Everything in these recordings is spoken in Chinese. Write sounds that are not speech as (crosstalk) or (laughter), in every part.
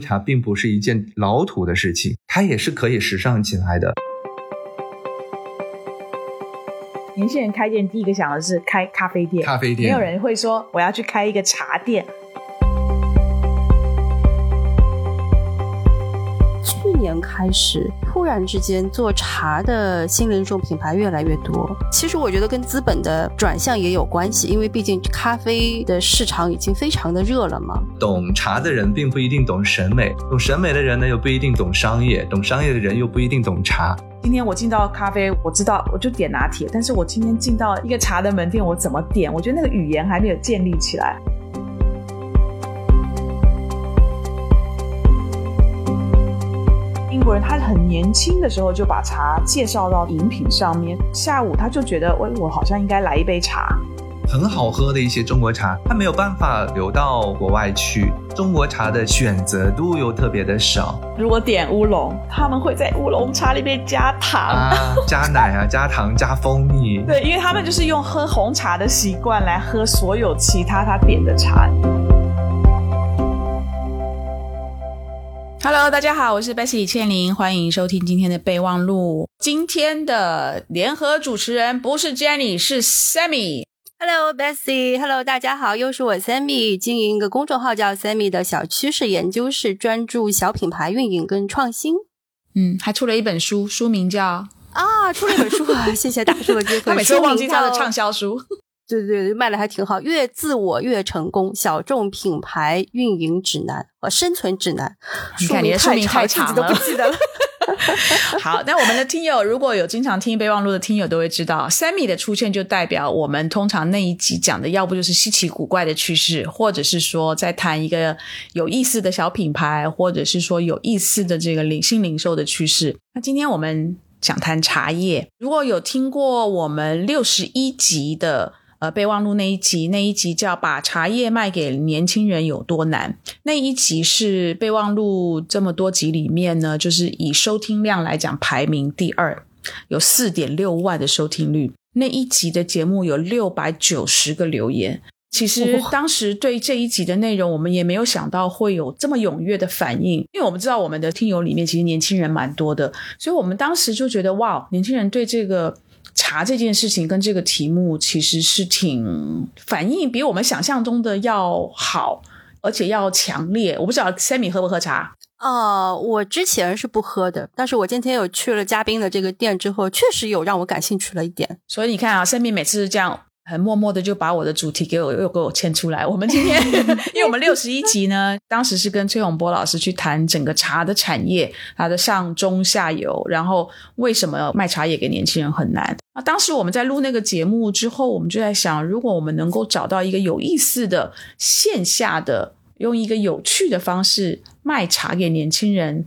茶并不是一件老土的事情，它也是可以时尚起来的。年轻人开店第一个想的是开咖啡店，咖啡店没有人会说我要去开一个茶店。去年开始，突然之间做茶的新零售品牌越来越多。其实我觉得跟资本的转向也有关系，因为毕竟咖啡的市场已经非常的热了嘛。懂茶的人并不一定懂审美，懂审美的人呢又不一定懂商业，懂商业的人又不一定懂茶。今天我进到咖啡，我知道我就点拿铁，但是我今天进到一个茶的门店，我怎么点？我觉得那个语言还没有建立起来。英国人他很年轻的时候就把茶介绍到饮品上面，下午他就觉得，喂，我好像应该来一杯茶。很好喝的一些中国茶，它没有办法流到国外去。中国茶的选择度又特别的少。如果点乌龙，他们会在乌龙茶里面加糖、啊，加奶啊，(laughs) 加糖，加蜂蜜。对，因为他们就是用喝红茶的习惯来喝所有其他他点的茶。Hello，大家好，我是 Bessy 倩玲，欢迎收听今天的备忘录。今天的联合主持人不是 Jenny，是 Sammy。Hello Bessy，Hello 大家好，又是我 Sammy，经营一个公众号叫 Sammy 的小趋势研究室，专注小品牌运营跟创新。嗯，还出了一本书，书名叫啊，出了一本书啊，谢谢大叔的机会。(laughs) 他每次都忘记他的畅销书。对对对，卖的还挺好。越自我越成功，小众品牌运营指南和生存指南。你看你的书名太长了，都不记得了。(laughs) 好，那我们的听友如果有经常听备忘录的听友都会知道，Sammy 的出现就代表我们通常那一集讲的，要不就是稀奇古怪的趋势，或者是说在谈一个有意思的小品牌，或者是说有意思的这个零新零售的趋势。那今天我们想谈茶叶，如果有听过我们六十一集的。呃，备忘录那一集，那一集叫“把茶叶卖给年轻人有多难”。那一集是备忘录这么多集里面呢，就是以收听量来讲排名第二，有四点六万的收听率。那一集的节目有六百九十个留言。其实当时对这一集的内容，我们也没有想到会有这么踊跃的反应，因为我们知道我们的听友里面其实年轻人蛮多的，所以我们当时就觉得哇，年轻人对这个。茶这件事情跟这个题目其实是挺反应比我们想象中的要好，而且要强烈。我不知道 Sammy 喝不喝茶？哦，我之前是不喝的，但是我今天有去了嘉宾的这个店之后，确实有让我感兴趣了一点。所以你看啊，Sammy 每次是这样。很默默的就把我的主题给我又给我牵出来。我们今天，(laughs) 因为我们六十一集呢，当时是跟崔永波老师去谈整个茶的产业，它的上中下游，然后为什么卖茶叶给年轻人很难。那当时我们在录那个节目之后，我们就在想，如果我们能够找到一个有意思的线下的，用一个有趣的方式卖茶给年轻人，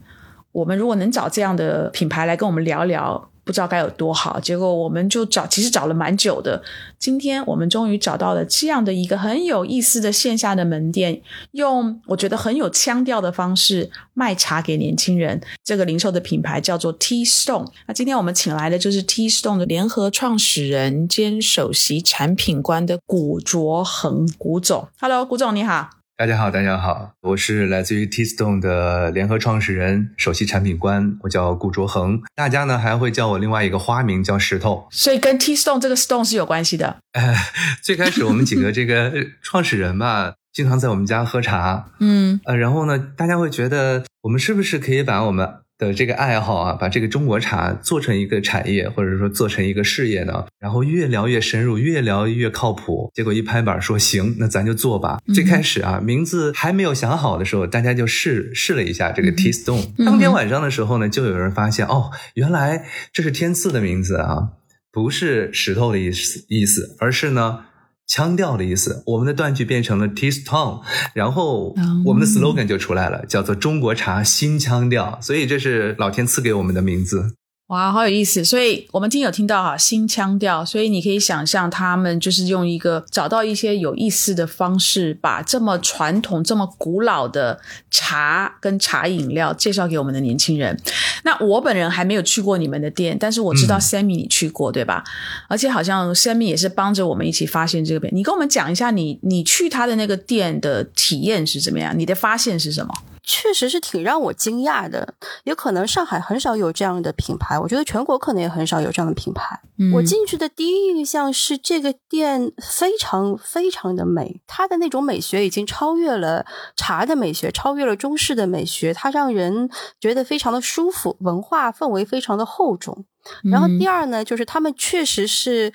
我们如果能找这样的品牌来跟我们聊聊。不知道该有多好，结果我们就找，其实找了蛮久的。今天我们终于找到了这样的一个很有意思的线下的门店，用我觉得很有腔调的方式卖茶给年轻人。这个零售的品牌叫做 T Stone。那今天我们请来的就是 T Stone 的联合创始人兼首席产品官的古卓恒古总。Hello，古总你好。大家好，大家好，我是来自于 T Stone 的联合创始人、首席产品官，我叫顾卓恒。大家呢还会叫我另外一个花名叫石头，所以跟 T Stone 这个 Stone 是有关系的。呃，最开始我们几个这个 (laughs) 创始人吧，经常在我们家喝茶，嗯，呃，然后呢，大家会觉得我们是不是可以把我们的这个爱好啊，把这个中国茶做成一个产业，或者说做成一个事业呢？然后越聊越深入，越聊越靠谱。结果一拍板说行，那咱就做吧。最开始啊，名字还没有想好的时候，大家就试试了一下这个 T Stone。当天晚上的时候呢，就有人发现哦，原来这是天赐的名字啊，不是石头的意思意思，而是呢。腔调的意思，我们的断句变成了 tea tone，然后我们的 slogan 就出来了，叫做中国茶新腔调。所以这是老天赐给我们的名字。哇，好有意思！所以我们听有听到哈新腔调，所以你可以想象他们就是用一个找到一些有意思的方式，把这么传统、这么古老的茶跟茶饮料介绍给我们的年轻人。那我本人还没有去过你们的店，但是我知道 Sammy 你去过，对吧？而且好像 Sammy 也是帮着我们一起发现这个店。你跟我们讲一下，你你去他的那个店的体验是怎么样？你的发现是什么？确实是挺让我惊讶的。也可能上海很少有这样的品牌，我觉得全国可能也很少有这样的品牌。嗯我进去的第一印象是这个店非常非常的美，它的那种美学已经超越了茶的美学，超越了中式的美学，它让人觉得非常的舒服，文化氛围非常的厚重。然后第二呢，就是他们确实是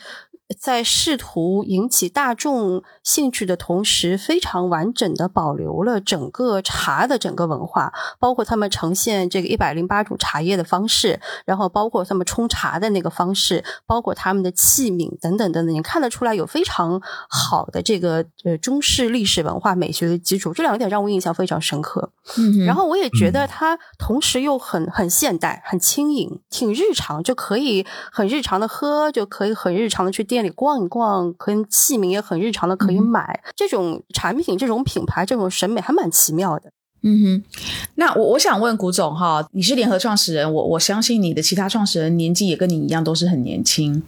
在试图引起大众兴趣的同时，非常完整的保留了整个茶的整个文化，包括他们呈现这个一百零八种茶叶的方式，然后包括他们冲茶的那个方式，包括他们的器皿等等等等，你看得出来有非常好的这个呃中式历史文化美学的基础，这两点让我印象非常深刻。嗯然后我也觉得它同时又很很现代、很轻盈、挺日常，就可以很日常的喝，就可以很日常的去店里逛一逛，跟器皿也很日常的可以买。这种产品、这种品牌、这种审美还蛮奇妙的。嗯哼，那我我想问古总哈，你是联合创始人，我我相信你的其他创始人年纪也跟你一样都是很年轻，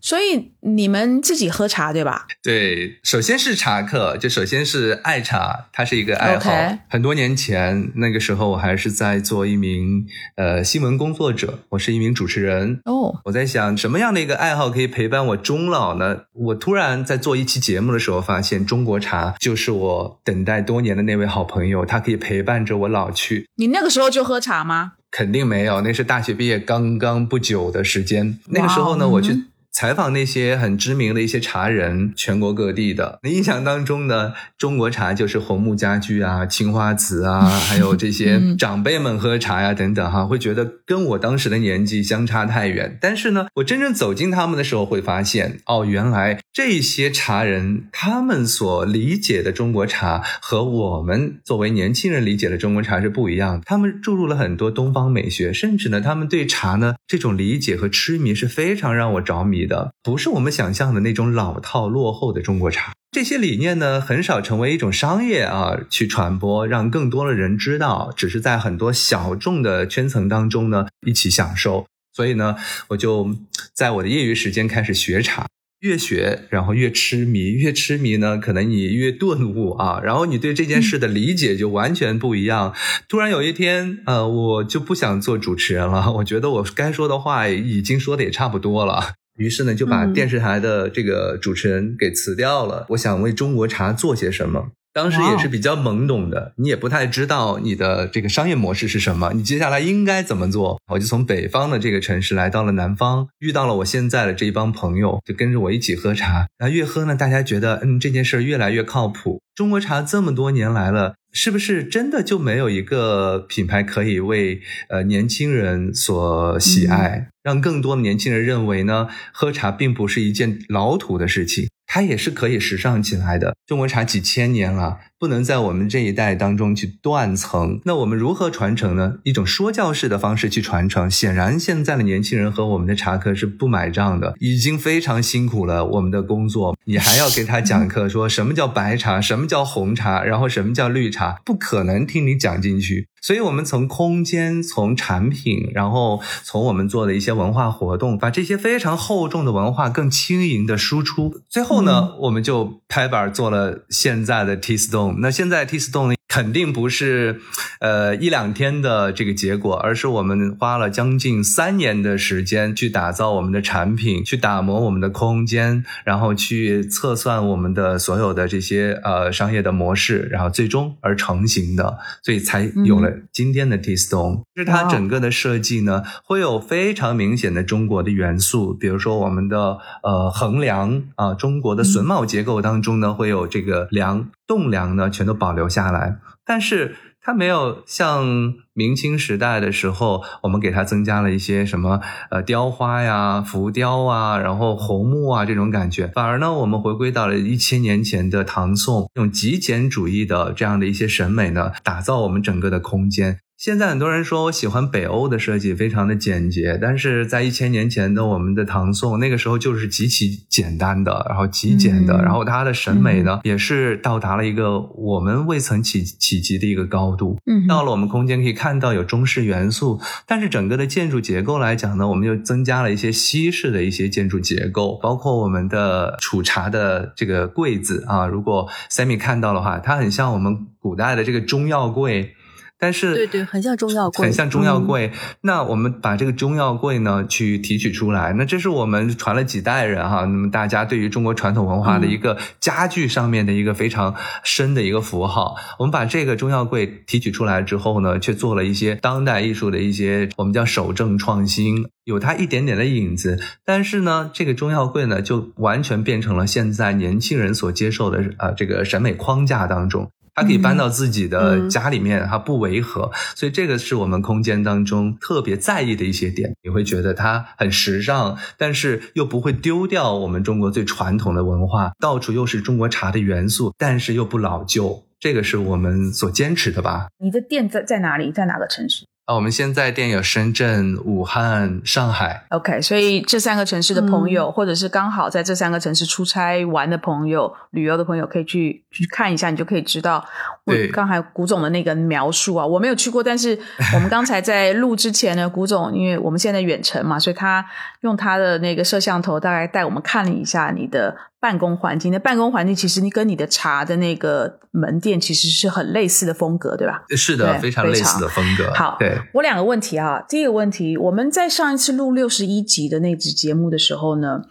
所以你们自己喝茶对吧？对，首先是茶客，就首先是爱茶，它是一个爱好。很多年前，那个时候我还是在做一名呃新闻工作者，我是一名主持人。哦，我在想，什么样的一个爱好可以陪伴我终老呢？我突然在做一期节目的时候，发现中国茶就是我等待多年的那位好朋友，他可以陪伴着我老去。你那个时候就喝茶吗？肯定没有，那是大学毕业刚刚不久的时间。那个时候呢，我去嗯采访那些很知名的一些茶人，全国各地的。那印象当中呢，中国茶就是红木家具啊、青花瓷啊，(laughs) 还有这些嗯长辈们喝茶呀等等哈，会觉得跟我当时的年纪相差太远。但是呢，我真正走进他们的时候，会发现哦，原来这些茶人他们所理解的中国茶和我们作为年轻人理解的中国茶是不一样的。他们注入了很多东方美学，甚至呢，他们对茶呢这种理解和痴迷是非常让我着迷的，不是我们想象的那种老套落后的中国茶。这些理念呢，很少成为一种商业啊去传播，让更多的人知道，只是在很多小众的圈层当中呢一起享受。所以呢，我就在我的业余时间开始学茶。越学，然后越痴迷，越痴迷呢，可能你越顿悟啊，然后你对这件事的理解就完全不一样。突然有一天，呃，我就不想做主持人了，我觉得我该说的话已经说的也差不多了。于是呢，就把嗯电视台的这个主持人给辞掉了。我想为中国茶做些什么。当时也是比较懵懂的，你也不太知道你的这个商业模式是什么，你接下来应该怎么做。我就从北方的这个城市来到了南方，遇到了我现在的这一帮朋友，就跟着我一起喝茶。然后越喝呢，大家觉得嗯这件事儿越来越靠谱。中国茶这么多年来了，是不是真的就没有一个品牌可以为呃年轻人所喜爱，让更多的年轻人认为呢，喝茶并不是一件老土的事情。它也是可以时尚起来的。中国茶几千年了，不能在我们这一代当中去断层。那我们如何传承呢？一种说教式的方式去传承，显然现在的年轻人和我们的茶客是不买账的，已经非常辛苦了。我们的工作，你还要给他讲课，说什么叫白茶，什么叫红茶，然后什么叫绿茶，不可能听你讲进去。所以，我们从空间、从产品，然后从我们做的一些文化活动，把这些非常厚重的文化更轻盈的输出。最后呢，我们就拍板做了现在的 T Stone。那现在 T Stone，肯定不是呃一两天的这个结果，而是我们花了将近三年的时间去打造我们的产品，去打磨我们的空间，然后去测算我们的所有的这些呃商业的模式，然后最终而成型的，所以才有了今天的 T Stone。就是它整个的设计呢，会有非常明显的中国的元素，比如说我们的呃横梁啊、中国的榫卯结构当中呢，会有这个梁栋梁呢，全都保留下来，但是。它没有像明清时代的时候，我们给它增加了一些什么呃雕花呀、浮雕啊，然后红木啊这种感觉。反而呢，我们回归到了一千年前的唐宋，用极简主义的这样的一些审美呢，打造我们整个的空间。现在很多人说我喜欢北欧的设计，非常的简洁，但是在一千年前的我们的唐宋，那个时候就是极其简单的，然后极简的，嗯然后它的审美呢、也是到达了一个我们未曾企企及的一个高度。嗯到了我们空间可以看到有中式元素，但是整个的建筑结构来讲呢，我们又增加了一些西式的一些建筑结构，包括我们的储茶的这个柜子啊，如果 Sammy 看到的话，它很像我们古代的这个中药柜。但是对对，很像中药柜，很像中药柜。那我们把这个中药柜呢去提取出来，那这是我们传了几代人哈，那么大家对于中国传统文化的一个家具上面的一个非常深的一个符号。我们把这个中药柜提取出来之后呢，却做了一些当代艺术的一些我们叫守正创新，有它一点点的影子。但是呢，这个中药柜呢就完全变成了现在年轻人所接受的啊这个审美框架当中。它可以搬到自己的家里面，它不违和，所以这个是我们空间当中特别在意的一些点。你会觉得它很时尚，但是又不会丢掉我们中国最传统的文化，到处又是中国茶的元素，但是又不老旧，这个是我们所坚持的吧？你的店在在哪里？在哪个城市？啊，我们现在店有深圳、武汉、上海。OK，所以这三个城市的朋友，或者是刚好在这三个城市出差玩的朋友、旅游的朋友，可以去去看一下，你就可以知道。我，刚才古总的那个描述啊，我没有去过，但是我们刚才在录之前呢，古总因为我们现在远程嘛，所以他用他的那个摄像头大概带我们看了一下你的办公环境。那办公环境其实你跟你的茶的那个门店其实是很类似的风格，对吧？是的，非常类似的风格。好，对我两个问题啊，第一个问题，我们在上一次录六十一集的那集节目的时候呢，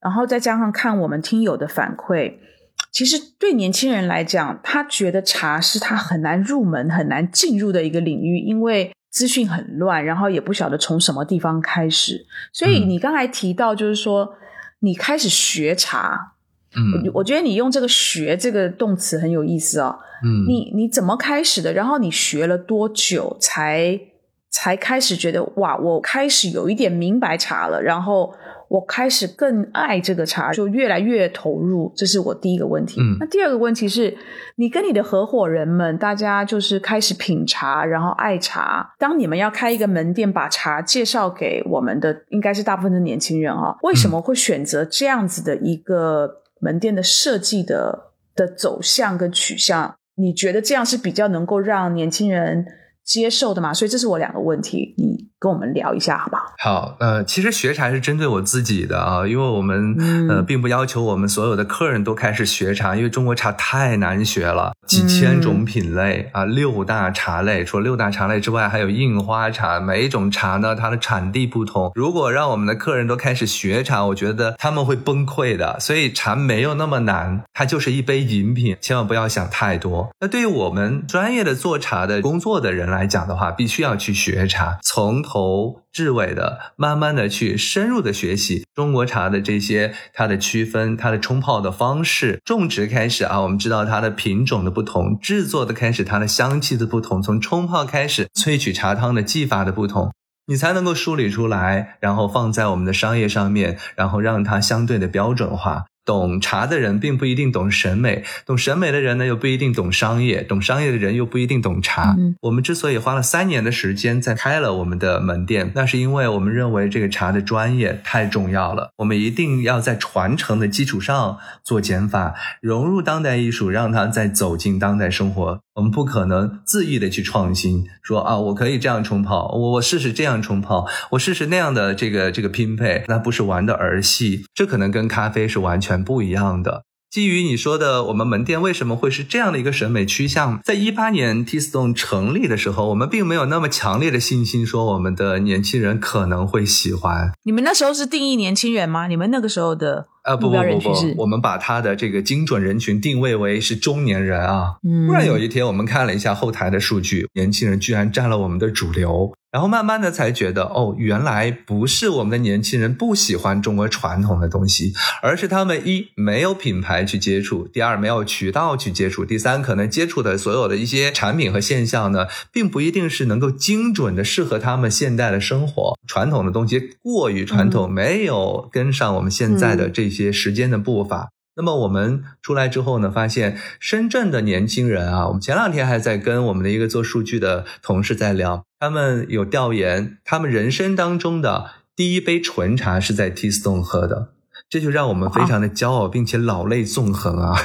然后再加上看我们听友的反馈。其实对年轻人来讲，他觉得茶是他很难入门、很难进入的一个领域，因为资讯很乱，然后也不晓得从什么地方开始。所以你刚才提到，就是说你开始学茶，嗯，我觉得你用这个“学”这个动词很有意思哦。嗯，你你怎么开始的？然后你学了多久才才开始觉得哇，我开始有一点明白茶了，然后。我开始更爱这个茶，就越来越投入，这是我第一个问题。嗯，那第二个问题是，你跟你的合伙人们，大家就是开始品茶，然后爱茶。当你们要开一个门店，把茶介绍给我们的，应该是大部分的年轻人啊，为什么会选择这样子的一个门店的设计的的走向跟取向？你觉得这样是比较能够让年轻人接受的嘛？所以这是我两个问题，你。跟我们聊一下，好不好？好，呃，其实学茶是针对我自己的啊，因为我们呃并不要求我们所有的客人都开始学茶，因为中国茶太难学了，几千种品类啊，六大茶类，除了六大茶类之外，还有印花茶，每一种茶呢，它的产地不同。如果让我们的客人都开始学茶，我觉得他们会崩溃的。所以茶没有那么难，它就是一杯饮品，千万不要想太多。那对于我们专业的做茶的工作的人来来讲的话，必须要去学茶，从。头至尾的，慢慢的去深入的学习中国茶的这些它的区分，它的冲泡的方式，种植开始啊，我们知道它的品种的不同，制作的开始它的香气的不同，从冲泡开始萃取茶汤的技法的不同，你才能够梳理出来，然后放在我们的商业上面，然后让它相对的标准化。懂茶的人并不一定懂审美，懂审美的人呢又不一定懂商业，懂商业的人又不一定懂茶。嗯我们之所以花了三年的时间在开了我们的门店，那是因为我们认为这个茶的专业太重要了，我们一定要在传承的基础上做减法，融入当代艺术，让它再走进当代生活。我们不可能恣意的去创新，说啊，我可以这样冲泡，我我试试这样冲泡，我试试那样的这个这个拼配，那不是玩的儿戏，这可能跟咖啡是完全不一样的。基于你说的，我们门店为什么会是这样的一个审美趋向？在一八年 T Stone 成立的时候，我们并没有那么强烈的信心，说我们的年轻人可能会喜欢。你们那时候是定义年轻人吗？你们那个时候的？呃，不不不不，我们把他的这个精准人群定位为是中年人啊。嗯，突然有一天，我们看了一下后台的数据，年轻人居然占了我们的主流。然后慢慢的才觉得，哦，原来不是我们的年轻人不喜欢中国传统的东西，而是他们一没有品牌去接触，第二没有渠道去接触，第三可能接触的所有的一些产品和现象呢，并不一定是能够精准的适合他们现代的生活。传统的东西过于传统，没有跟上我们现在的这些些时间的步伐。那么我们出来之后呢，发现深圳的年轻人啊，我们前两天还在跟我们的一个做数据的同事在聊，他们有调研，他们人生当中的第一杯纯茶是在 T Stone 喝的，这就让我们非常的骄傲，并且老泪纵横啊！(laughs)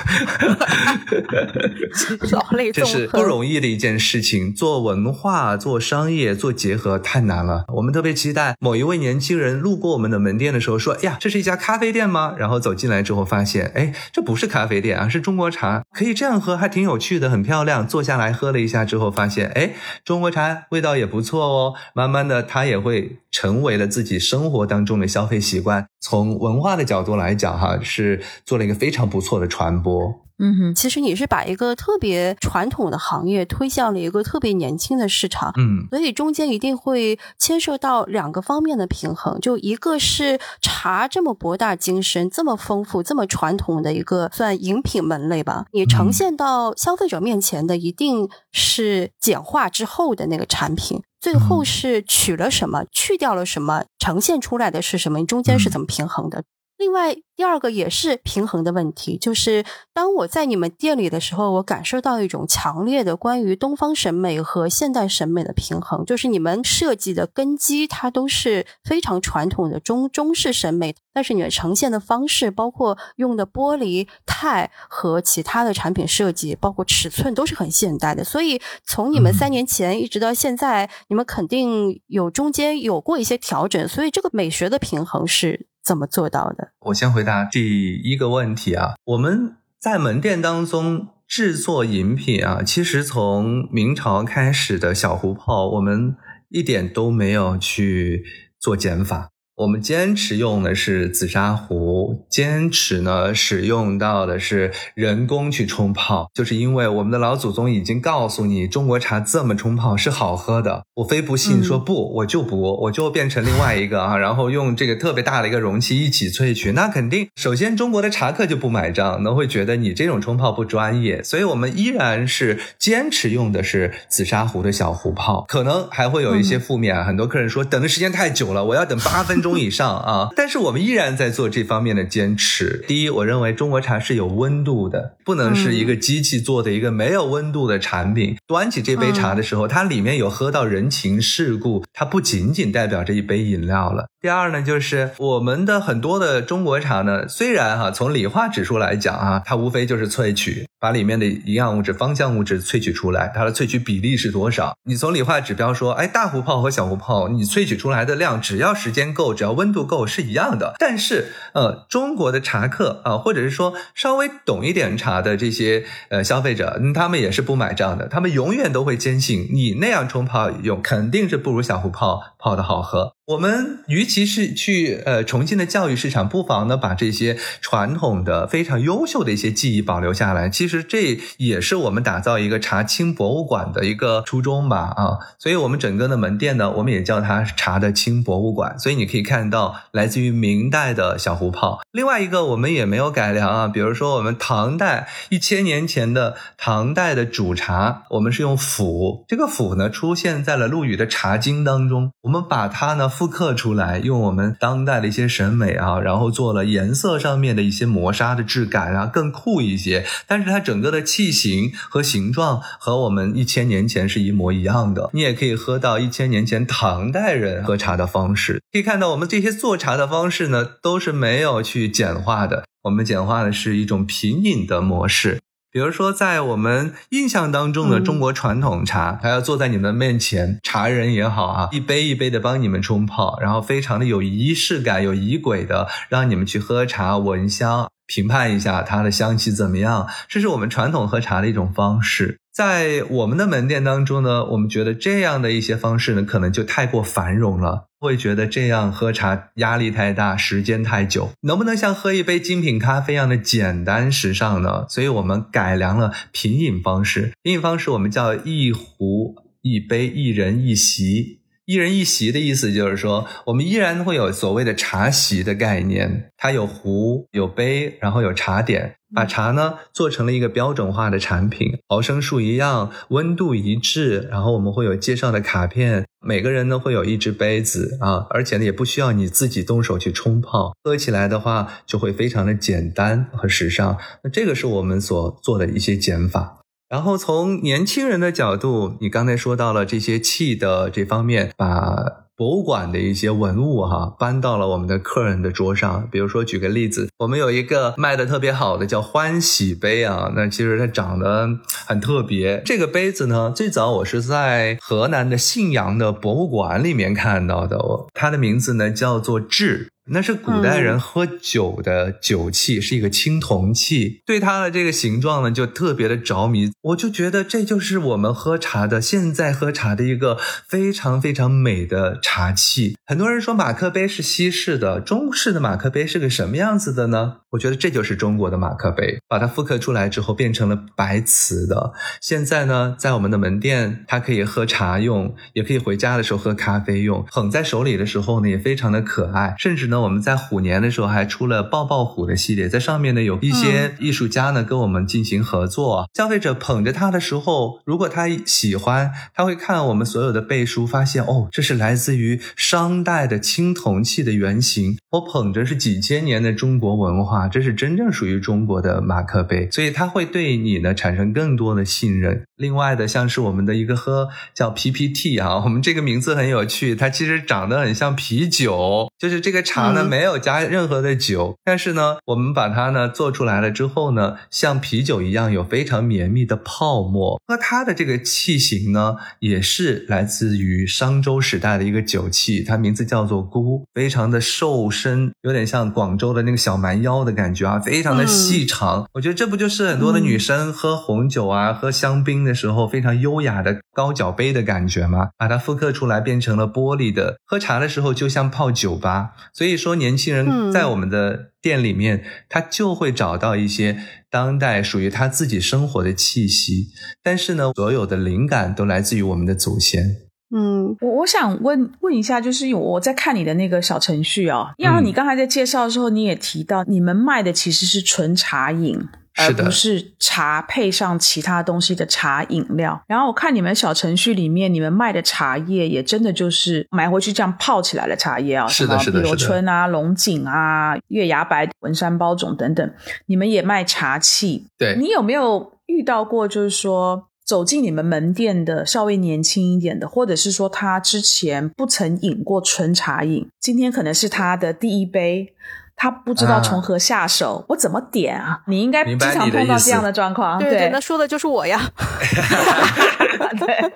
老泪纵横，这是不容易的一件事情。做文化、做商业、做结合太难了。我们特别期待某一位年轻人路过我们的门店的时候说：“呀，这是一家咖啡店吗？”然后走进来之后发现，哎，这不是咖啡店啊，是中国茶，可以这样喝，还挺有趣的，很漂亮。坐下来喝了一下之后，发现，哎，中国茶味道也不错哦。慢慢的，他也会成为了自己生活当中的消费习惯。从文化的角度来讲，哈，是做了一个非常不错的传播。嗯哼，其实你是把一个特别传统的行业推向了一个特别年轻的市场，嗯，所以中间一定会牵涉到两个方面的平衡，就一个是茶这么博大精深、这么丰富、这么传统的一个算饮品门类吧，你呈现到消费者面前的一定是简化之后的那个产品，最后是取了什么、去掉了什么，呈现出来的是什么，你中间是怎么平衡的？另外，第二个也是平衡的问题，就是当我在你们店里的时候，我感受到一种强烈的关于东方审美和现代审美的平衡。就是你们设计的根基，它都是非常传统的中中式审美，但是你们呈现的方式，包括用的玻璃、钛和其他的产品设计，包括尺寸，都是很现代的。所以从你们三年前一直到现在，你们肯定有中间有过一些调整。所以这个美学的平衡是。怎么做到的？我先回答第一个问题啊。我们在门店当中制作饮品啊，其实从明朝开始的小壶泡，我们一点都没有去做减法。我们坚持用的是紫砂壶，坚持呢使用到的是人工去冲泡，就是因为我们的老祖宗已经告诉你，中国茶这么冲泡是好喝的。我非不信，说不，我就不，我就变成另外一个啊，然后用这个特别大的一个容器一起萃取，那肯定首先中国的茶客就不买账，那会觉得你这种冲泡不专业，所以我们依然是坚持用的是紫砂壶的小壶泡，可能还会有一些负面啊，很多客人说等的时间太久了，我要等八分钟。以上啊，但是我们依然在做这方面的坚持。第一，我认为中国茶是有温度的，不能是一个机器做的一个没有温度的产品。端起这杯茶的时候，它里面有喝到人情世故，它不仅仅代表着一杯饮料了。第二呢，就是我们的很多的中国茶呢，虽然哈从理化指数来讲啊，它无非就是萃取，把里面的营养物质、芳香物质萃取出来，它的萃取比例是多少？你从理化指标说，哎，大壶泡和小壶泡，你萃取出来的量，只要时间够，只要温度够，是一样的。但是，呃，中国的茶客啊，或者是说稍微懂一点茶的这些呃消费者，他们也是不买账的，他们永远都会坚信你那样冲泡用肯定是不如小壶泡泡的好喝。我们与其是去呃重庆的教育市场，不妨呢把这些传统的非常优秀的一些技艺保留下来。其实这也是我们打造一个茶青博物馆的一个初衷吧啊！所以我们整个的门店呢，我们也叫它茶的青博物馆。所以你可以看到来自于明代的小壶泡。另外一个我们也没有改良啊，比如说我们唐代一千年前的唐代的煮茶，我们是用釜，这个釜呢出现在了陆羽的《茶经》当中，我们把它呢。复刻出来，用我们当代的一些审美啊，然后做了颜色上面的一些磨砂的质感啊，更酷一些。但是它整个的器型和形状和我们一千年前是一模一样的。你也可以喝到一千年前唐代人喝茶的方式。可以看到，我们这些做茶的方式呢，都是没有去简化的。我们简化的是一种品饮的模式。比如说，在我们印象当中的中国传统茶，还要坐在你们面前，茶人也好啊，一杯一杯的帮你们冲泡，然后非常的有仪式感、有仪轨的，让你们去喝茶、闻香、评判一下它的香气怎么样。这是我们传统喝茶的一种方式。在我们的门店当中呢，我们觉得这样的一些方式呢，可能就太过繁荣了。会觉得这样喝茶压力太大，时间太久，能不能像喝一杯精品咖啡一样的简单时尚呢？所以我们改良了品饮方式。品饮方式我们叫一壶一杯一人一席。一人一席的意思就是说，我们依然会有所谓的茶席的概念，它有壶有杯，然后有茶点。把茶呢做成了一个标准化的产品，毫升数一样，温度一致，然后我们会有介绍的卡片，每个人呢会有一只杯子啊，而且呢也不需要你自己动手去冲泡，喝起来的话就会非常的简单和时尚。那这个是我们所做的一些减法。然后从年轻人的角度，你刚才说到了这些气的这方面，把。博物馆的一些文物哈，搬到了我们的客人的桌上。比如说，举个例子，我们有一个卖的特别好的叫欢喜杯啊，那其实它长得很特别。这个杯子呢，最早我是在河南的信阳的博物馆里面看到的，它的名字呢叫做智。那是古代人喝酒的酒器，是一个青铜器。对它的这个形状呢，就特别的着迷。我就觉得这就是我们喝茶的，现在喝茶的一个非常非常美的茶器。很多人说马克杯是西式的，中式的马克杯是个什么样子的呢？我觉得这就是中国的马克杯，把它复刻出来之后变成了白瓷的。现在呢，在我们的门店，它可以喝茶用，也可以回家的时候喝咖啡用。捧在手里的时候呢，也非常的可爱，甚至。那我们在虎年的时候还出了抱抱虎的系列，在上面呢有一些艺术家呢跟我们进行合作。消费者捧着它的时候，如果他喜欢，他会看我们所有的背书，发现哦，这是来自于商代的青铜器的原型。我捧着是几千年的中国文化，这是真正属于中国的马克杯，所以他会对你呢产生更多的信任。另外的，像是我们的一个喝叫 PPT 啊，我们这个名字很有趣，它其实长得很像啤酒，就是这个茶呢没有加任何的酒，但是呢，我们把它呢做出来了之后呢，像啤酒一样有非常绵密的泡沫。喝它的这个器型呢，也是来自于商周时代的一个酒器，它名字叫做菇，非常的瘦身，有点像广州的那个小蛮腰的感觉啊，非常的细长。我觉得这不就是很多的女生喝红酒啊，喝香槟的。时候非常优雅的高脚杯的感觉吗，把它复刻出来变成了玻璃的。喝茶的时候就像泡酒吧，所以说年轻人在我们的店里面，他就会找到一些当代属于他自己生活的气息。但是呢，所有的灵感都来自于我们的祖先。嗯，我我想问问一下，就是我在看你的那个小程序哦，因为你刚才在介绍的时候，你也提到你们卖的其实是纯茶饮。而不是茶配上其他东西的茶饮料。然后我看你们小程序里面，你们卖的茶叶也真的就是买回去这样泡起来的茶叶啊，是的，是的，碧螺春啊、龙井啊、月牙白、文山包种等等。你们也卖茶器，对你有没有遇到过？就是说走进你们门店的稍微年轻一点的，或者是说他之前不曾饮过纯茶饮，今天可能是他的第一杯。他不知道从何下手，我怎么点啊？你应该经常碰到这样的状况。对对，那说的就是我呀。(laughs) 对，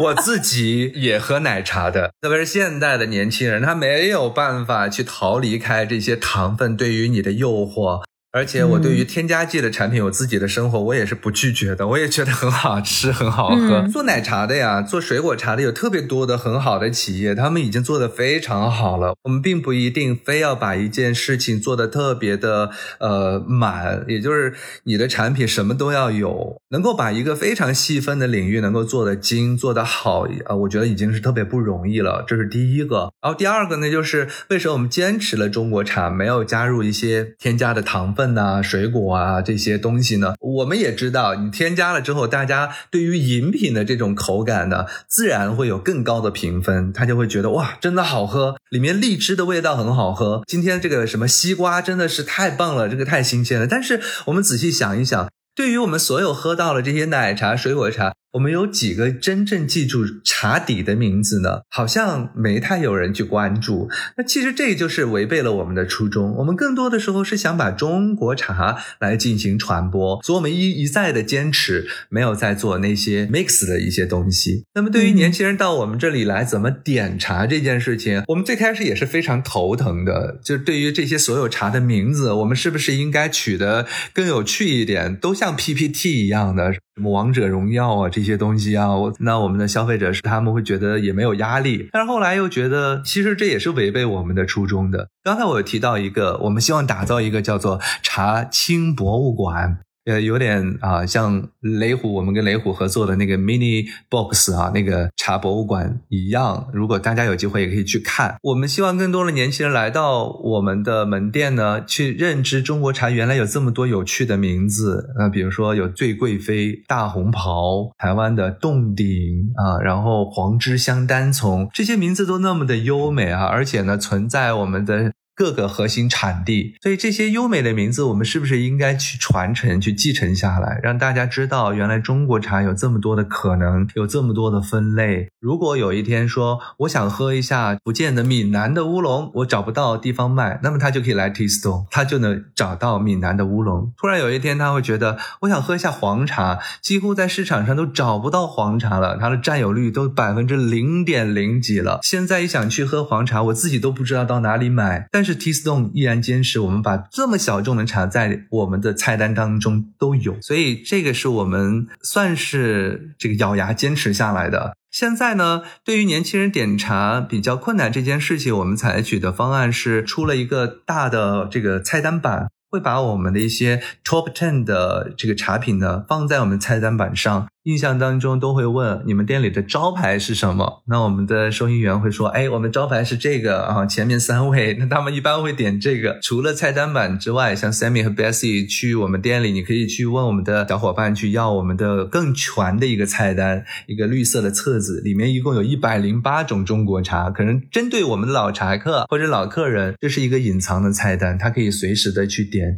(laughs) 我自己也喝奶茶的，特别是现代的年轻人，他没有办法去逃离开这些糖分对于你的诱惑。而且我对于添加剂的产品，我自己的生活我也是不拒绝的，我也觉得很好吃，很好喝。做奶茶的呀，做水果茶的有特别多的很好的企业，他们已经做的非常好了。我们并不一定非要把一件事情做的特别的呃满，也就是你的产品什么都要有，能够把一个非常细分的领域能够做得精、做得好啊，我觉得已经是特别不容易了。这是第一个。然后第二个呢，就是为什么我们坚持了中国茶，没有加入一些添加的糖分。份呐，水果啊这些东西呢，我们也知道，你添加了之后，大家对于饮品的这种口感呢，自然会有更高的评分，他就会觉得哇，真的好喝，里面荔枝的味道很好喝，今天这个什么西瓜真的是太棒了，这个太新鲜了。但是我们仔细想一想，对于我们所有喝到了这些奶茶、水果茶。我们有几个真正记住茶底的名字呢？好像没太有人去关注。那其实这就是违背了我们的初衷。我们更多的时候是想把中国茶来进行传播，所以我们一一再的坚持，没有在做那些 mix 的一些东西。那么对于年轻人到我们这里来怎么点茶这件事情，我们最开始也是非常头疼的。就对于这些所有茶的名字，我们是不是应该取得更有趣一点，都像 PPT 一样的？什么王者荣耀啊这些东西啊，那我们的消费者是他们会觉得也没有压力，但是后来又觉得其实这也是违背我们的初衷的。刚才我有提到一个，我们希望打造一个叫做茶青博物馆。呃，有点啊，像雷虎，我们跟雷虎合作的那个 mini box 啊，那个茶博物馆一样。如果大家有机会，也可以去看。我们希望更多的年轻人来到我们的门店呢，去认知中国茶原来有这么多有趣的名字。那比如说有醉贵妃、大红袍、台湾的洞顶啊，然后黄枝香单丛，这些名字都那么的优美啊，而且呢，存在我们的。各个核心产地。所以这些优美的名字，我们是不是应该去传承、去继承下来，让大家知道原来中国茶有这么多的可能，有这么多的分类。如果有一天说我想喝一下福建的闽南的乌龙，我找不到地方卖，那么他就可以来 Tea Store，他就能找到闽南的乌龙。突然有一天他会觉得我想喝一下黄茶，几乎在市场上都找不到黄茶了，它的占有率都百分之零点零几了。现在一想去喝黄茶，我自己都不知道到哪里买。但是 T Stone 依然坚持，我们把这么小众的茶在我们的菜单当中都有，所以这个是我们算是这个咬牙坚持下来的。现在呢，对于年轻人点茶比较困难这件事情，我们采取的方案是出了一个大的这个菜单板。会把我们的一些 top ten 的这个茶品呢放在我们菜单板上，印象当中都会问你们店里的招牌是什么？那我们的收银员会说，哎，我们招牌是这个啊，前面三位，那他们一般会点这个。除了菜单板之外，像 Sammy 和 Bessie 去我们店里，你可以去问我们的小伙伴去要我们的更全的一个菜单，一个绿色的册子，里面一共有一百零八种中国茶，可能针对我们的老茶客或者老客人，这是一个隐藏的菜单，他可以随时的去点。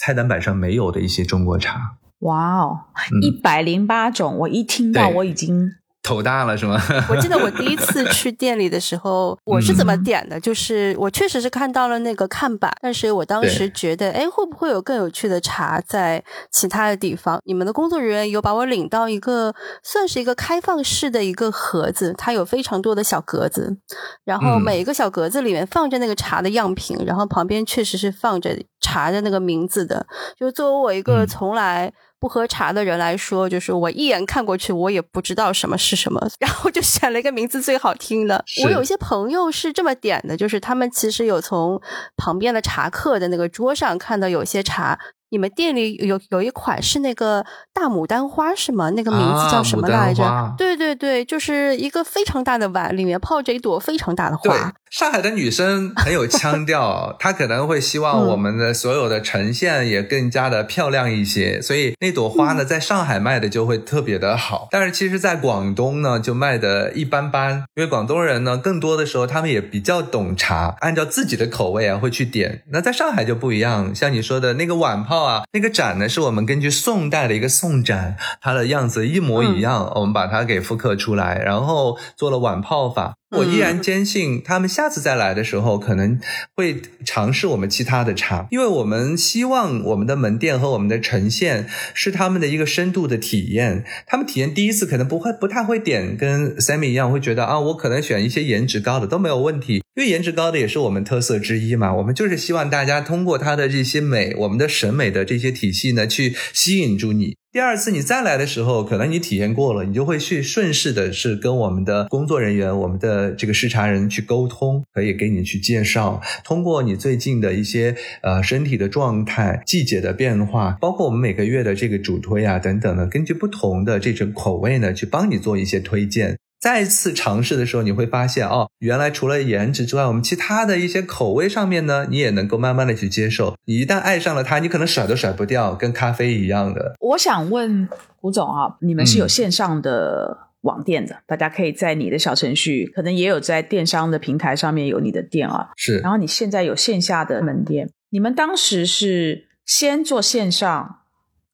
菜单板上没有的一些中国茶，哇哦，一百零八种！我一听到我已经。头大了是吗？我记得我第一次去店里的时候，(laughs) 我是怎么点的？就是我确实是看到了那个看板，但是我当时觉得，哎，会不会有更有趣的茶在其他的地方？你们的工作人员有把我领到一个算是一个开放式的一个盒子，它有非常多的小格子，然后每一个小格子里面放着那个茶的样品，然后旁边确实是放着茶的那个名字的。就作为我一个从来。不喝茶的人来说，就是我一眼看过去，我也不知道什么是什么，(laughs) 然后就选了一个名字最好听的。我有一些朋友是这么点的，就是他们其实有从旁边的茶客的那个桌上看到有些茶。你们店里有有一款是那个大牡丹花是吗？那个名字叫什么来着？对对对，就是一个非常大的碗，里面泡着一朵非常大的花。上海的女生很有腔调，(laughs) 她可能会希望我们的所有的呈现也更加的漂亮一些，所以那朵花呢，在上海卖的就会特别的好。但是其实，在广东呢，就卖的一般般，因为广东人呢，更多的时候他们也比较懂茶，按照自己的口味啊会去点。那在上海就不一样，像你说的那个碗泡。啊，那个盏呢，是我们根据宋代的一个宋盏，它的样子一模一样，我们把它给复刻出来，然后做了碗泡法。我依然坚信，他们下次再来的时候，可能会尝试我们其他的茶，因为我们希望我们的门店和我们的呈现是他们的一个深度的体验。他们体验第一次可能不会不太会点，跟 Sammy 一样，会觉得啊，我可能选一些颜值高的都没有问题，因为颜值高的也是我们特色之一嘛。我们就是希望大家通过它的这些美，我们的审美的这些体系呢，去吸引住你。第二次你再来的时候，可能你体验过了，你就会去顺势的是跟我们的工作人员、我们的这个视察人去沟通，可以给你去介绍。通过你最近的一些呃身体的状态、季节的变化，包括我们每个月的这个主推啊等等的，根据不同的这种口味呢，去帮你做一些推荐。再次尝试的时候，你会发现哦，原来除了颜值之外，我们其他的一些口味上面呢，你也能够慢慢的去接受。你一旦爱上了它，你可能甩都甩不掉，跟咖啡一样的。我想问胡总啊，你们是有线上的网店的，大家可以在你的小程序，可能也有在电商的平台上面有你的店啊。是。然后你现在有线下的门店，你们当时是先做线上，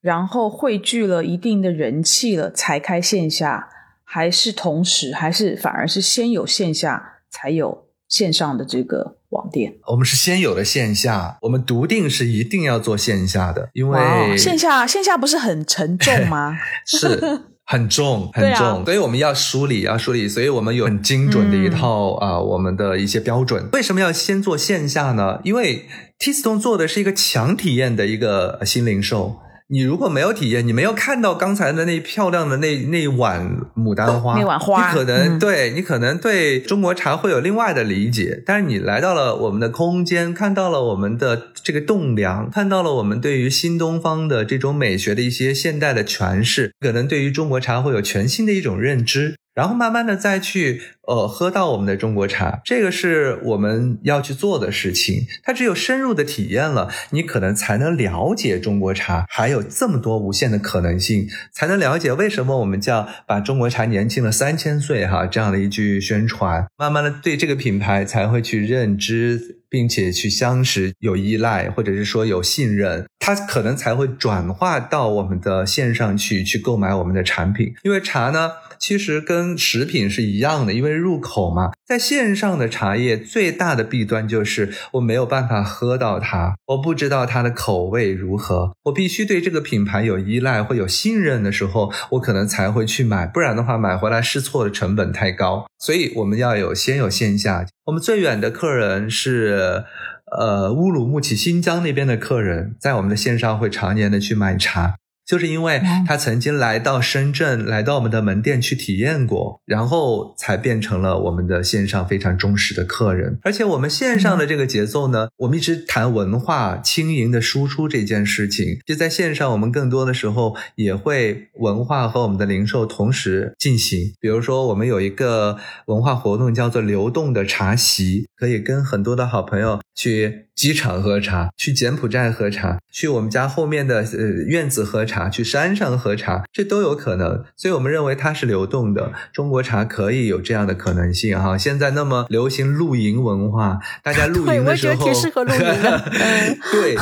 然后汇聚了一定的人气了，才开线下。还是同时，还是反而是先有线下，才有线上的这个网店。我们是先有的线下，我们笃定是一定要做线下的，因为线下线下不是很沉重吗？(laughs) 是很重很重，所以我们要梳理，要梳理，所以我们有很精准的一套啊，我们的一些标准。为什么要先做线下呢？因为 T 四通做的是一个强体验的一个新零售。你如果没有体验，你没有看到刚才的那漂亮的那那碗牡丹花，那碗花，你可能对你可能对中国茶会有另外的理解。但是你来到了我们的空间，看到了我们的这个栋梁，看到了我们对于新东方的这种美学的一些现代的诠释，可能对于中国茶会有全新的一种认知。然后慢慢的再去呃喝到我们的中国茶，这个是我们要去做的事情。它只有深入的体验了，你可能才能了解中国茶还有这么多无限的可能性，才能了解为什么我们叫把中国茶年轻了三千岁哈这样的一句宣传。慢慢的对这个品牌才会去认知。并且去相识、有依赖，或者是说有信任，它可能才会转化到我们的线上去，去购买我们的产品。因为茶呢。其实跟食品是一样的，因为入口嘛。在线上的茶叶最大的弊端就是我没有办法喝到它，我不知道它的口味如何。我必须对这个品牌有依赖或有信任的时候，我可能才会去买，不然的话买回来试错的成本太高。所以我们要有先有线下。我们最远的客人是呃乌鲁木齐新疆那边的客人，在我们的线上会常年的去买茶。就是因为他曾经来到深圳，来到我们的门店去体验过，然后才变成了我们的线上非常忠实的客人。而且我们线上的这个节奏呢，我们一直谈文化轻盈的输出这件事情，就在线上，我们更多的时候也会文化和我们的零售同时进行。比如说，我们有一个文化活动叫做“流动的茶席”，可以跟很多的好朋友去机场喝茶，去柬埔寨喝茶，去我们家后面的呃院子喝茶。茶去山上喝茶，这都有可能，所以我们认为它是流动的。中国茶可以有这样的可能性哈。现在那么流行露营文化，大家露营的时候，对，我觉得挺适合露营的。(laughs) (laughs) 对，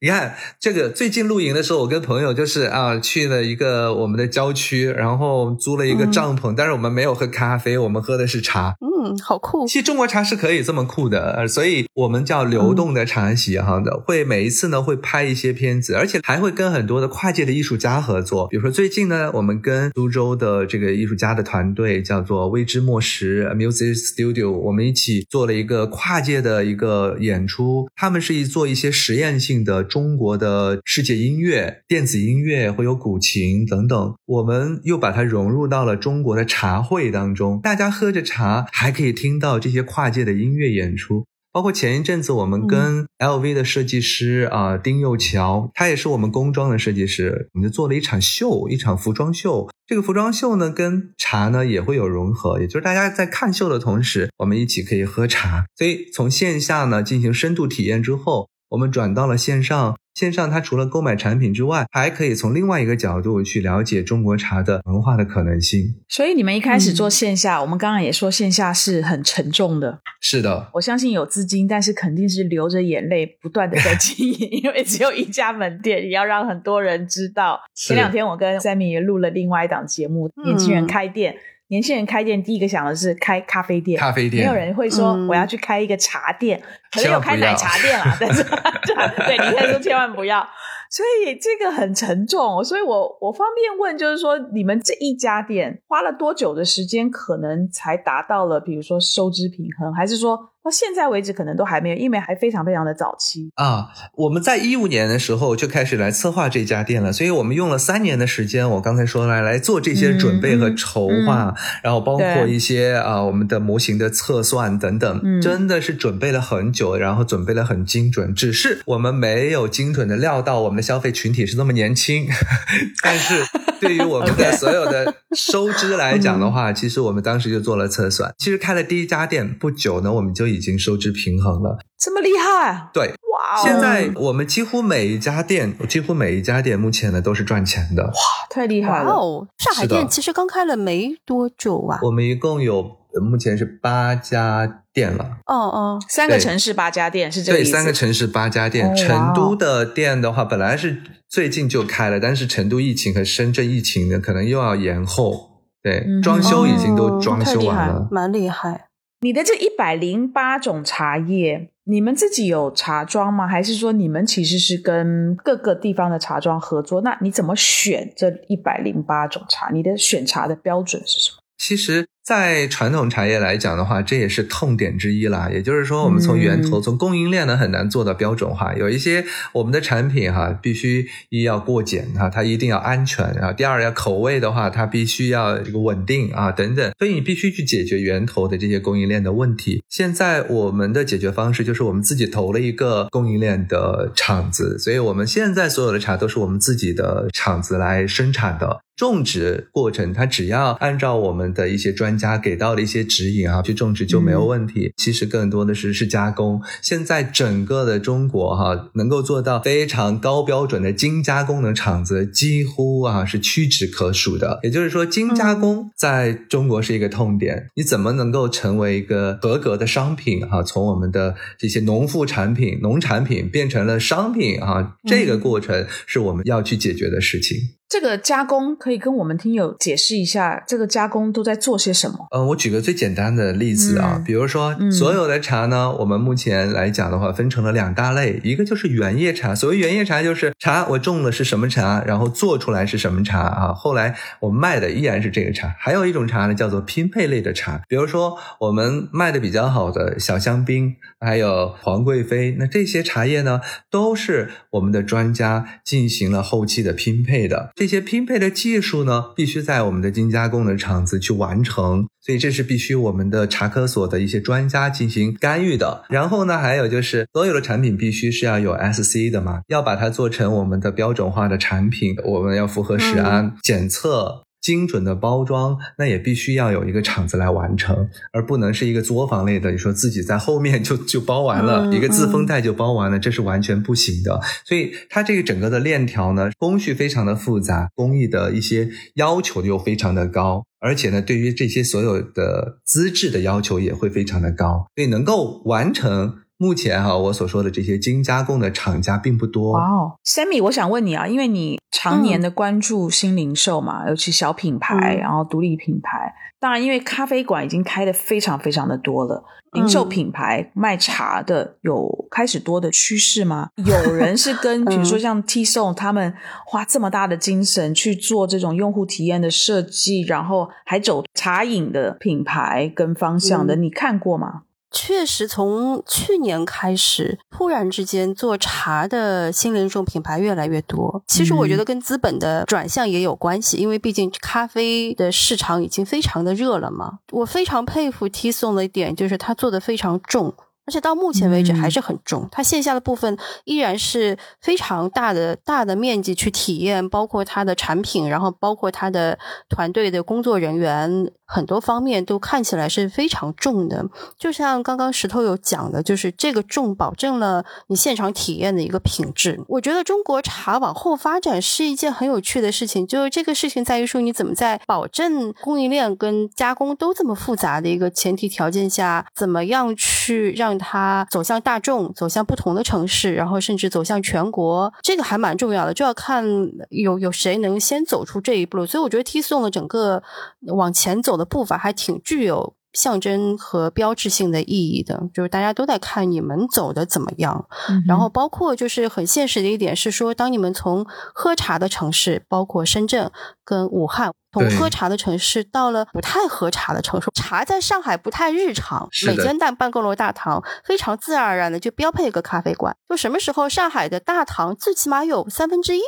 你看这个最近露营的时候，我跟朋友就是啊去了一个我们的郊区，然后租了一个帐篷，但是我们没有喝咖啡，我们喝的是茶。嗯，好酷。其实中国茶是可以这么酷的，所以我们叫流动的茶席哈的，会每一次呢会拍一些片子，而且还会跟很多的跨界的。艺术家合作，比如说最近呢，我们跟苏州的这个艺术家的团队叫做未知墨石 Music Studio，我们一起做了一个跨界的一个演出。他们是一做一些实验性的中国的世界音乐、电子音乐，会有古琴等等。我们又把它融入到了中国的茶会当中，大家喝着茶，还可以听到这些跨界的音乐演出。包括前一阵子，我们跟 LV 的设计师啊丁佑桥，他也是我们工装的设计师，我们就做了一场秀，一场服装秀。这个服装秀呢，跟茶呢也会有融合，也就是大家在看秀的同时，我们一起可以喝茶。所以从线下呢进行深度体验之后，我们转到了线上。线上，它除了购买产品之外，还可以从另外一个角度去了解中国茶的文化的可能性。所以你们一开始做线下，我们刚刚也说线下是很沉重的。是的，我相信有资金，但是肯定是流着眼泪不断的在经营，(laughs) 因为只有一家门店，也要让很多人知道。前两天我跟 Sammy 也录了另外一档节目，年轻人开店。年轻人开店，第一个想的是开咖啡店。咖啡店，没有人会说我要去开一个茶店，可能有开奶茶店啦，(laughs) 但是 (laughs) 对，你可以说千万不要。(laughs) 所以这个很沉重，所以我我方便问，就是说你们这一家店花了多久的时间，可能才达到了，比如说收支平衡，还是说？到现在为止，可能都还没有，因为还非常非常的早期啊。我们在一五年的时候就开始来策划这家店了，所以我们用了三年的时间。我刚才说来来做这些准备和筹划，然后包括一些啊我们的模型的测算等等，真的是准备了很久，然后准备了很精准。只是我们没有精准的料到我们的消费群体是那么年轻，(laughs) 但是对于我们的所有的收支来讲的话，其实我们当时就做了测算。其实开了第一家店不久呢，我们就已经收支平衡了，这么厉害？对，哇！现在我们几乎每一家店，几乎每一家店目前呢都是赚钱的，哇，太厉害了！哦，上海店其实刚开了没多久啊，我们一共有目前是八家店了，哦哦，三个城市八家店是这个意思。对，三个城市八家店，成都的店的话本来是最近就开了，但是成都疫情和深圳疫情呢，可能又要延后。对，装修已经都装修完了，蛮厉害。你的这一百零八种茶叶，你们自己有茶庄吗？还是说你们其实是跟各个地方的茶庄合作？那你怎么选这一百零八种茶？你的选茶的标准是什么？其实。在传统茶叶来讲的话，这也是痛点之一啦。也就是说，我们从源头、从供应链呢，很难做到标准化。有一些我们的产品哈，必须一要过检哈，它一定要安全啊。第二要口味的话，它必须要这个稳定啊，等等。所以你必须去解决源头的这些供应链的问题。现在我们的解决方式就是我们自己投了一个供应链的厂子，所以我们现在所有的茶都是我们自己的厂子来生产的。种植过程，它只要按照我们的一些专家给到的一些指引啊，去种植就没有问题。其实更多的是是加工。现在整个的中国哈，能够做到非常高标准的精加工的厂子，几乎啊是屈指可数的。也就是说，精加工在中国是一个痛点。你怎么能够成为一个合格的商品啊？从我们的这些农副产品、农产品变成了商品啊，这个过程是我们要去解决的事情。这个加工可以跟我们听友解释一下，这个加工都在做些什么？呃，我举个最简单的例子啊，比如说所有的茶呢，我们目前来讲的话，分成了两大类，一个就是原叶茶。所谓原叶茶，就是茶我种的是什么茶，然后做出来是什么茶啊，后来我们卖的依然是这个茶。还有一种茶呢，叫做拼配类的茶，比如说我们卖的比较好的小香槟，还有皇贵妃，那这些茶叶呢，都是我们的专家进行了后期的拼配的。这些拼配的技术呢，必须在我们的精加工的厂子去完成，所以这是必须我们的茶科所的一些专家进行干预的。然后呢，还有就是所有的产品必须是要有 SC 的嘛，要把它做成我们的标准化的产品，我们要符合食安检测。精准的包装，那也必须要有一个厂子来完成，而不能是一个作坊类的。你说自己在后面就就包完了一个自封袋就包完了，这是完全不行的。所以它这个整个的链条呢，工序非常的复杂，工艺的一些要求又非常的高，而且呢，对于这些所有的资质的要求也会非常的高，所以能够完成。目前哈，我所说的这些精加工的厂家并不多。哇哦，Sammy，我想问你啊，因为你常年的关注新零售嘛，尤其小品牌，然后独立品牌。当然，因为咖啡馆已经开的非常非常的多了，零售品牌卖茶的有开始多的趋势吗？(laughs) 有人是跟 (laughs) 比如说像 T Song 他们花这么大的精神去做这种用户体验的设计，然后还走茶饮的品牌跟方向的，你看过吗？确实，从去年开始，突然之间做茶的新零售品牌越来越多。其实我觉得跟资本的转向也有关系，因为毕竟咖啡的市场已经非常的热了嘛。我非常佩服 T 送的一点，就是他做的非常重。而且到目前为止还是很重，它线下的部分依然是非常大的大的面积去体验，包括它的产品，然后包括它的团队的工作人员，很多方面都看起来是非常重的。就像刚刚石头有讲的，就是这个重保证了你现场体验的一个品质。我觉得中国茶往后发展是一件很有趣的事情，就是这个事情在于说你怎么在保证供应链跟加工都这么复杂的一个前提条件下，怎么样去让它走向大众，走向不同的城市，然后甚至走向全国，这个还蛮重要的，就要看有有谁能先走出这一步。所以我觉得 T 送的整个往前走的步伐还挺具有象征和标志性的意义的，就是大家都在看你们走的怎么样。然后包括就是很现实的一点是说，当你们从喝茶的城市，包括深圳跟武汉。从喝茶的城市到了不太喝茶的城市，茶在上海不太日常。每间大办公楼大堂非常自然而然的就标配一个咖啡馆。就什么时候上海的大堂最起码有三分之一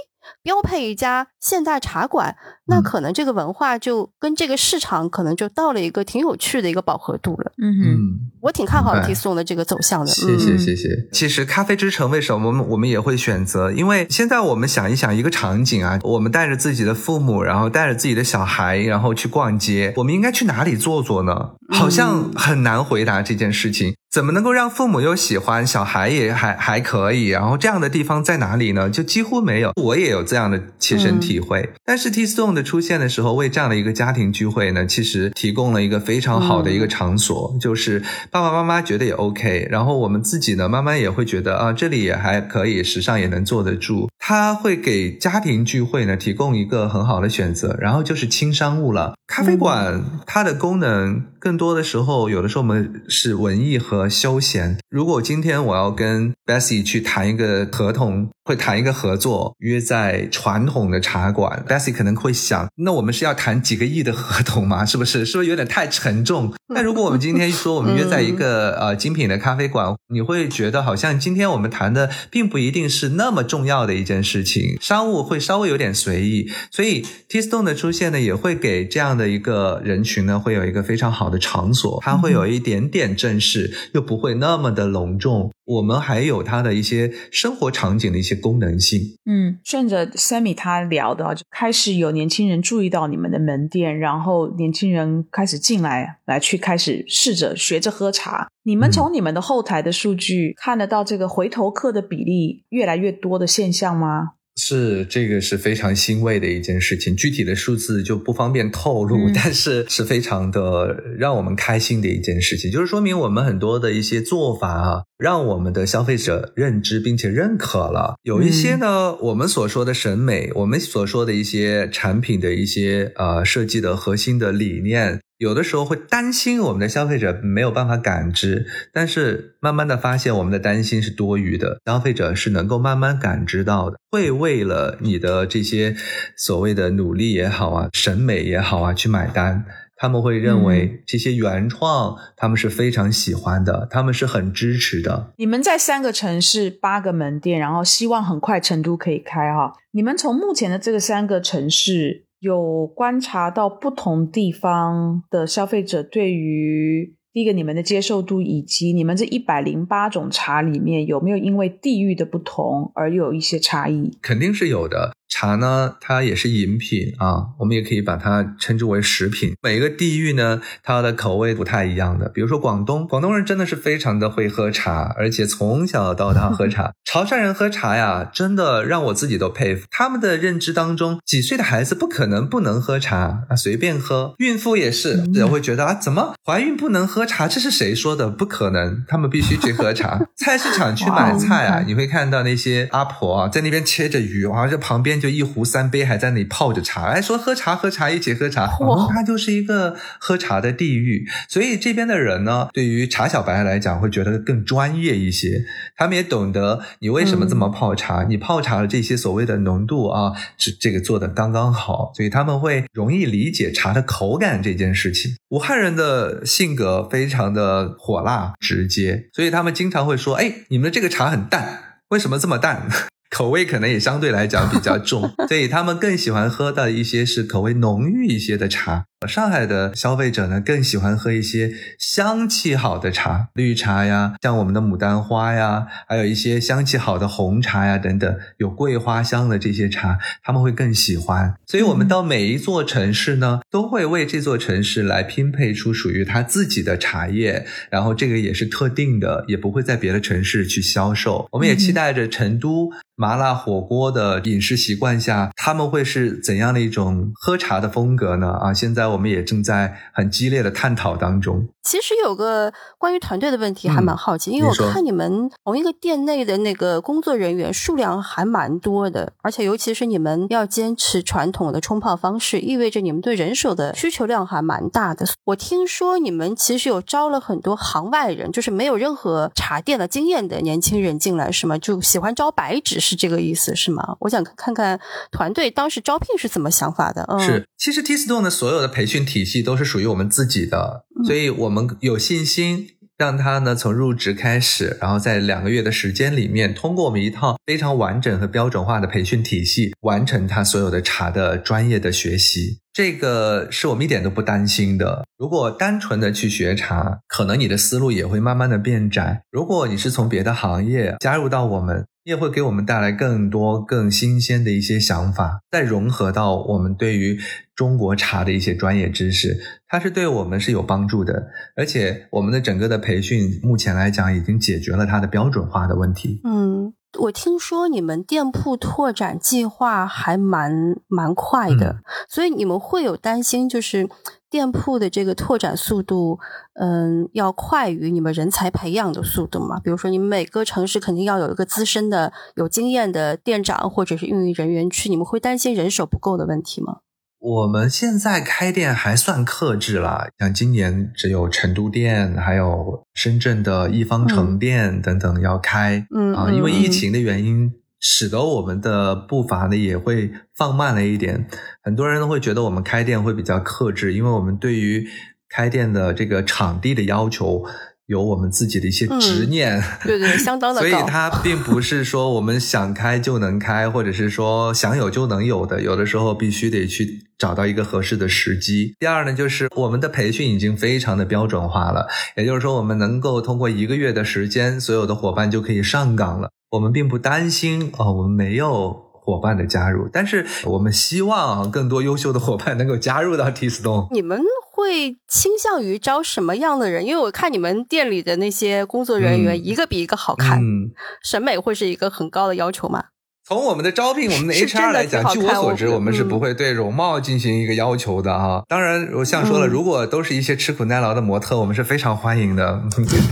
标配一家现代茶馆，那可能这个文化就跟这个市场可能就到了一个挺有趣的一个饱和度了。嗯哼。我挺看好 T 送的这个走向的。谢谢谢谢。其实咖啡之城为什么我们我们也会选择？因为现在我们想一想一个场景啊，我们带着自己的父母，然后带着自己的小孩，然后去逛街，我们应该去哪里坐坐呢？好像很难回答这件事情。怎么能够让父母又喜欢，小孩也还还可以？然后这样的地方在哪里呢？就几乎没有。我也有这样的切身体会。但是 T Stone 的出现的时候，为这样的一个家庭聚会呢，其实提供了一个非常好的一个场所，就是爸爸妈妈觉得也 OK。然后我们自己呢，慢慢也会觉得啊，这里也还可以，时尚也能坐得住。它会给家庭聚会呢提供一个很好的选择。然后就是轻商务了，咖啡馆它的功能更多的时候，有的时候我们是文艺和休闲。如果今天我要跟 Bessie 去谈一个合同，会谈一个合作，约在传统的茶馆，Bessie 可能会想，那我们是要谈几个亿的合同吗？(laughs) 是不是？是不是有点太沉重？那如果我们今天说我们约在一个呃精品的咖啡馆，你会觉得好像今天我们谈的并不一定是那么重要的一件事情，商务会稍微有点随意。所以 T Stone 的出现呢，也会给这样的一个人群呢，会有一个非常好的场所，它会有一点点正式，又不会那么的隆重。我们还有它的一些生活场景的一些功能性。嗯，顺着 Sammy 他聊的，就开始有年轻人注意到你们的门店，然后年轻人开始进来，来去开始试着学着喝茶。你们从你们的后台的数据看得到这个回头客的比例越来越多的现象吗？是这个是非常欣慰的一件事情，具体的数字就不方便透露，但是是非常的让我们开心的一件事情，就是说明我们很多的一些做法啊，让我们的消费者认知并且认可了。有一些呢，我们所说的审美，我们所说的一些产品的一些呃设计的核心的理念。有的时候会担心我们的消费者没有办法感知，但是慢慢的发现我们的担心是多余的，消费者是能够慢慢感知到的，会为了你的这些所谓的努力也好啊，审美也好啊去买单，他们会认为这些原创他们是非常喜欢的，他们是很支持的。你们在三个城市八个门店，然后希望很快成都可以开哈。你们从目前的这个三个城市。有观察到不同地方的消费者对于第一个你们的接受度，以及你们这一百零八种茶里面有没有因为地域的不同而有一些差异？肯定是有的。茶呢，它也是饮品啊，我们也可以把它称之为食品。每个地域呢，它的口味不太一样的。比如说广东，广东人真的是非常的会喝茶，而且从小到大喝茶。潮汕人喝茶呀，真的让我自己都佩服。他们的认知当中，几岁的孩子不可能不能喝茶啊，随便喝。孕妇也是，也会觉得啊，怎么怀孕不能喝茶？这是谁说的？不可能，他们必须去喝茶。(laughs) 菜市场去买菜啊，你会看到那些阿婆啊，在那边切着鱼，啊，这旁边。就一壶三杯，还在那里泡着茶，哎，说喝茶喝茶，一起喝茶。它就是一个喝茶的地域，所以这边的人呢，对于茶小白来讲，会觉得更专业一些。他们也懂得你为什么这么泡茶，你泡茶的这些所谓的浓度啊，这这个做的刚刚好，所以他们会容易理解茶的口感这件事情。武汉人的性格非常的火辣直接，所以他们经常会说：“哎，你们的这个茶很淡，为什么这么淡？”口味可能也相对来讲比较重，(laughs) 所以他们更喜欢喝的一些是口味浓郁一些的茶。上海的消费者呢，更喜欢喝一些香气好的茶，绿茶呀，像我们的牡丹花呀，还有一些香气好的红茶呀等等，有桂花香的这些茶，他们会更喜欢。所以，我们到每一座城市呢，都会为这座城市来拼配出属于它自己的茶叶，然后这个也是特定的，也不会在别的城市去销售。我们也期待着成都麻辣火锅的饮食习惯下，他们会是怎样的一种喝茶的风格呢？啊，现在。我们也正在很激烈的探讨当中。其实有个关于团队的问题还蛮好奇，因为我看你们同一个店内的那个工作人员数量还蛮多的，而且尤其是你们要坚持传统的冲泡方式，意味着你们对人手的需求量还蛮大的。我听说你们其实有招了很多行外人，就是没有任何茶店的经验的年轻人进来，是吗？就喜欢招白纸，是这个意思是吗？我想看看团队当时招聘是怎么想法的。嗯，是，其实 T Stone 的所有的培训体系都是属于我们自己的，所以我们有信心让他呢从入职开始，然后在两个月的时间里面，通过我们一套非常完整和标准化的培训体系，完成他所有的茶的专业的学习。这个是我们一点都不担心的。如果单纯的去学茶，可能你的思路也会慢慢的变窄。如果你是从别的行业加入到我们。也会给我们带来更多、更新鲜的一些想法，再融合到我们对于中国茶的一些专业知识，它是对我们是有帮助的。而且，我们的整个的培训目前来讲，已经解决了它的标准化的问题。嗯。我听说你们店铺拓展计划还蛮蛮快的，所以你们会有担心，就是店铺的这个拓展速度，嗯，要快于你们人才培养的速度嘛？比如说，你们每个城市肯定要有一个资深的、有经验的店长或者是运营人员去，你们会担心人手不够的问题吗？我们现在开店还算克制了，像今年只有成都店，还有深圳的一方城店等等要开，嗯啊，因为疫情的原因。使得我们的步伐呢也会放慢了一点，很多人都会觉得我们开店会比较克制，因为我们对于开店的这个场地的要求有我们自己的一些执念，对对，相当的 (laughs) 所以它并不是说我们想开就能开，或者是说想有就能有的，有的时候必须得去找到一个合适的时机。第二呢，就是我们的培训已经非常的标准化了，也就是说，我们能够通过一个月的时间，所有的伙伴就可以上岗了。我们并不担心啊，我们没有伙伴的加入，但是我们希望更多优秀的伙伴能够加入到 T Stone。你们会倾向于招什么样的人？因为我看你们店里的那些工作人员，一个比一个好看，嗯审美会是一个很高的要求吗？(laughs) 从我们的招聘，我们的 HR 来讲，据我所知，我们是不会对容貌进行一个要求的啊。当然，我像说了，如果都是一些吃苦耐劳的模特，我们是非常欢迎的。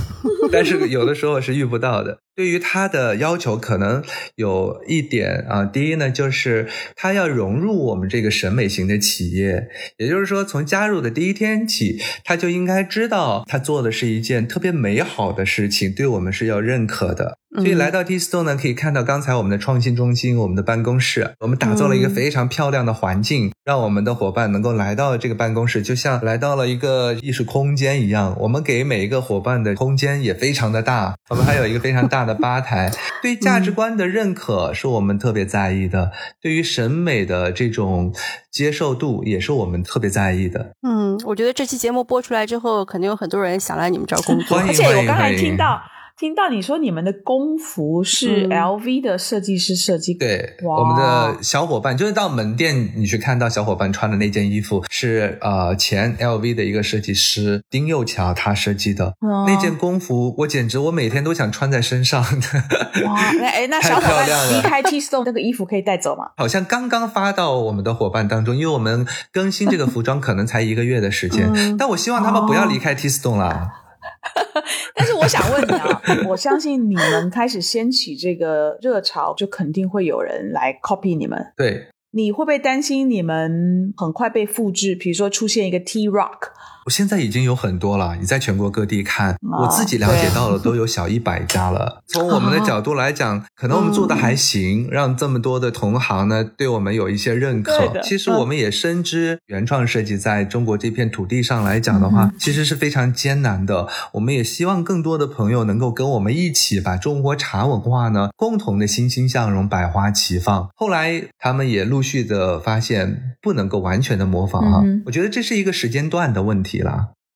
(laughs) 但是有的时候是遇不到的。对于他的要求，可能有一点啊，第一呢，就是他要融入我们这个审美型的企业，也就是说，从加入的第一天起，他就应该知道他做的是一件特别美好的事情，对我们是要认可的。所以来到 T Store 呢，可以看到刚才我们的创新中心，我们的办公室，我们打造了一个非常漂亮的环境，让我们的伙伴能够来到这个办公室，就像来到了一个艺术空间一样。我们给每一个伙伴的空间也非常的大，我们还有一个非常大的吧台。对价值观的认可是我们特别在意的，对于审美的这种接受度也是我们特别在意的。嗯，我觉得这期节目播出来之后，肯定有很多人想来你们这儿工作。而且我刚才听到。听到你说你们的工服是 LV 的设计师设计，对，我们的小伙伴就是到门店你去看到小伙伴穿的那件衣服是呃前 LV 的一个设计师丁佑桥他设计的那件工服，我简直我每天都想穿在身上。哇，(laughs) 哎，那小伙伴离开 T Stone 那个衣服可以带走吗？好像刚刚发到我们的伙伴当中，因为我们更新这个服装可能才一个月的时间，但我希望他们不要离开 T Stone 了。(laughs) 但是我想问你啊，(laughs) 我相信你们开始掀起这个热潮，就肯定会有人来 copy 你们。对，你会不会担心你们很快被复制？比如说出现一个 T Rock。我现在已经有很多了，你在全国各地看，我自己了解到了都有小一百家了。从我们的角度来讲，可能我们做的还行，让这么多的同行呢对我们有一些认可。其实我们也深知，原创设计在中国这片土地上来讲的话，其实是非常艰难的。我们也希望更多的朋友能够跟我们一起把中国茶文化呢共同的欣欣向荣、百花齐放。后来他们也陆续的发现，不能够完全的模仿哈。我觉得这是一个时间段的问题。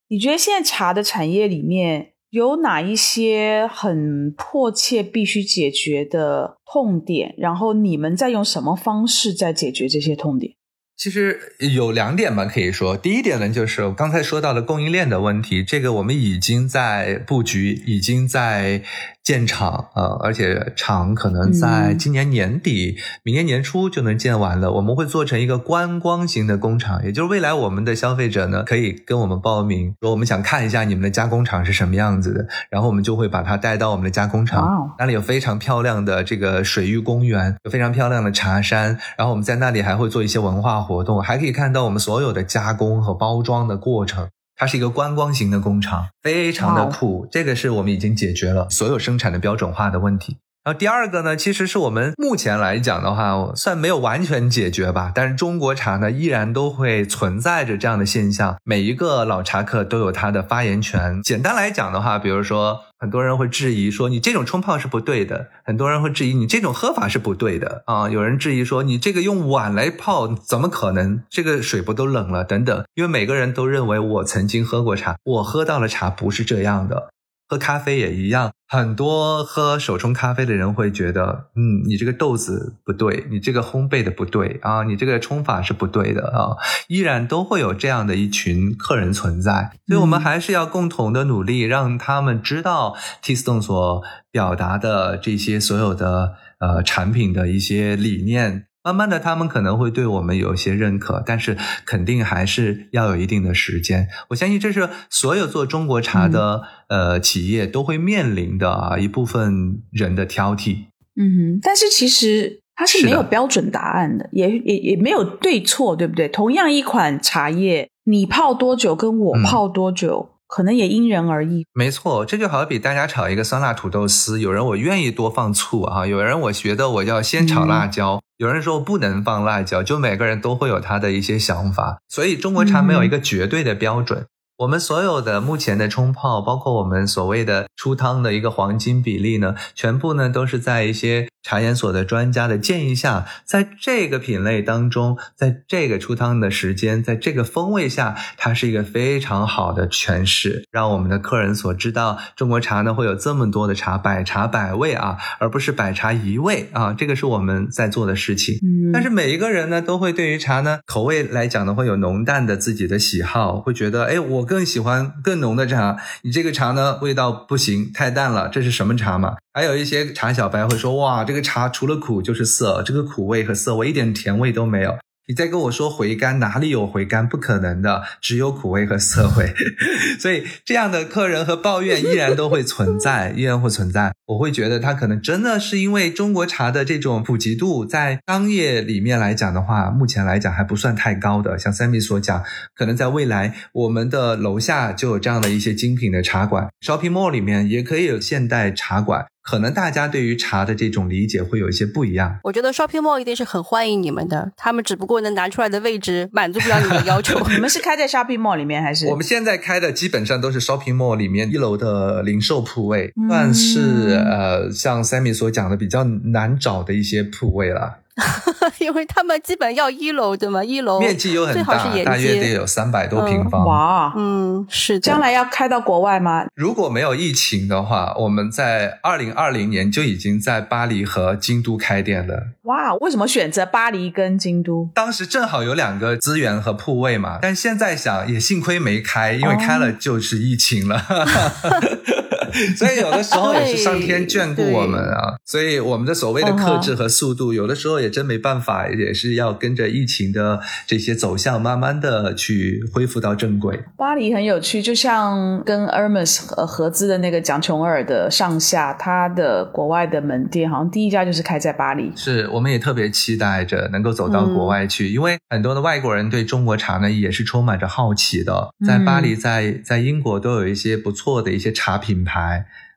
你觉得现在茶的产业里面有哪一些很迫切必须解决的痛点？然后你们在用什么方式在解决这些痛点？其实有两点吧，可以说，第一点呢，就是我刚才说到的供应链的问题，这个我们已经在布局，已经在建厂，呃，而且厂可能在今年年底、明年年初就能建完了。我们会做成一个观光型的工厂，也就是未来我们的消费者呢，可以跟我们报名，说我们想看一下你们的加工厂是什么样子的，然后我们就会把它带到我们的加工厂，那里有非常漂亮的这个水域公园，有非常漂亮的茶山，然后我们在那里还会做一些文化。活动还可以看到我们所有的加工和包装的过程，它是一个观光型的工厂，非常的酷。这个是我们已经解决了所有生产的标准化的问题。然后第二个呢，其实是我们目前来讲的话，算没有完全解决吧。但是中国茶呢，依然都会存在着这样的现象。每一个老茶客都有他的发言权。简单来讲的话，比如说，很多人会质疑说你这种冲泡是不对的；很多人会质疑你这种喝法是不对的啊。有人质疑说你这个用碗来泡怎么可能？这个水不都冷了？等等。因为每个人都认为我曾经喝过茶，我喝到了茶不是这样的。喝咖啡也一样，很多喝手冲咖啡的人会觉得，嗯，你这个豆子不对，你这个烘焙的不对啊，你这个冲法是不对的啊，依然都会有这样的一群客人存在，所以我们还是要共同的努力，让他们知道 T Stone 所表达的这些所有的呃产品的一些理念。慢慢的，他们可能会对我们有一些认可，但是肯定还是要有一定的时间。我相信这是所有做中国茶的、呃企业都会面临的啊一部分人的挑剔。嗯哼，但是其实它是没有标准答案的，也也也没有对错，对不对？同样一款茶叶，你泡多久跟我嗯泡多久，可能也因人而异。没错，这就好比大家炒一个酸辣土豆丝，有人我愿意多放醋啊，有人我觉得我要先炒辣椒，有人说不能放辣椒，就每个人都会有他的一些想法，所以中国茶没有一个绝对的标准。我们所有的目前的冲泡，包括我们所谓的出汤的一个黄金比例呢，全部呢都是在一些茶研所的专家的建议下，在这个品类当中，在这个出汤的时间，在这个风味下，它是一个非常好的诠释，让我们的客人所知道，中国茶呢会有这么多的茶，百茶百味啊，而不是百茶一味啊，这个是我们在做的事情。嗯，但是每一个人呢，都会对于茶呢口味来讲呢，会有浓淡的自己的喜好，会觉得，哎，我更喜欢更浓的茶，你这个茶呢味道不行，太淡了，这是什么茶嘛？还有一些茶小白会说，哇，这个茶除了苦就是涩，这个苦味和涩味一点甜味都没有。你再跟我说回甘，哪里有回甘？不可能的，只有苦味和涩味。(laughs) 所以这样的客人和抱怨依然都会存在，依然会存在。我会觉得他可能真的是因为中国茶的这种普及度，在商业里面来讲的话，目前来讲还不算太高的。像 Sammy 所讲，可能在未来我们的楼下就有这样的一些精品的茶馆，shopping mall 里面也可以有现代茶馆。可能大家对于茶的这种理解会有一些不一样。我觉得 shopping mall 一定是很欢迎你们的，他们只不过能拿出来的位置满足不了你们的要求。你们是开在 shopping mall 里面还是？(laughs) 我们现在开的基本上都是 shopping mall 里面一楼的零售铺位，嗯算是呃像 Sammy 所讲的比较难找的一些铺位了。(laughs) 因为他们基本要一楼对吗？一楼面积又很大，最好是大约得。有三百多平方。哇，嗯，是的。将来要开到国外吗？如果没有疫情的话，我们在二零二零年就已经在巴黎和京都开店了。哇，为什么选择巴黎跟京都？当时正好有两个资源和铺位嘛，但现在想也幸亏没开，因为开了就是疫情了。(laughs) (laughs) 所以有的时候也是上天眷顾我们啊，所以我们的所谓的克制和速度，有的时候也真没办法，也是要跟着疫情的这些走向，慢慢的去恢复到正轨。巴黎很有趣，就像跟 Hermes 合合资的那个蒋琼尔的上下，他的国外的门店，好像第一家就是开在巴黎。是，我们也特别期待着能够走到国外去，因为很多的外国人对中国茶呢也是充满着好奇的。在巴黎，在在英国都有一些不错的一些茶品牌。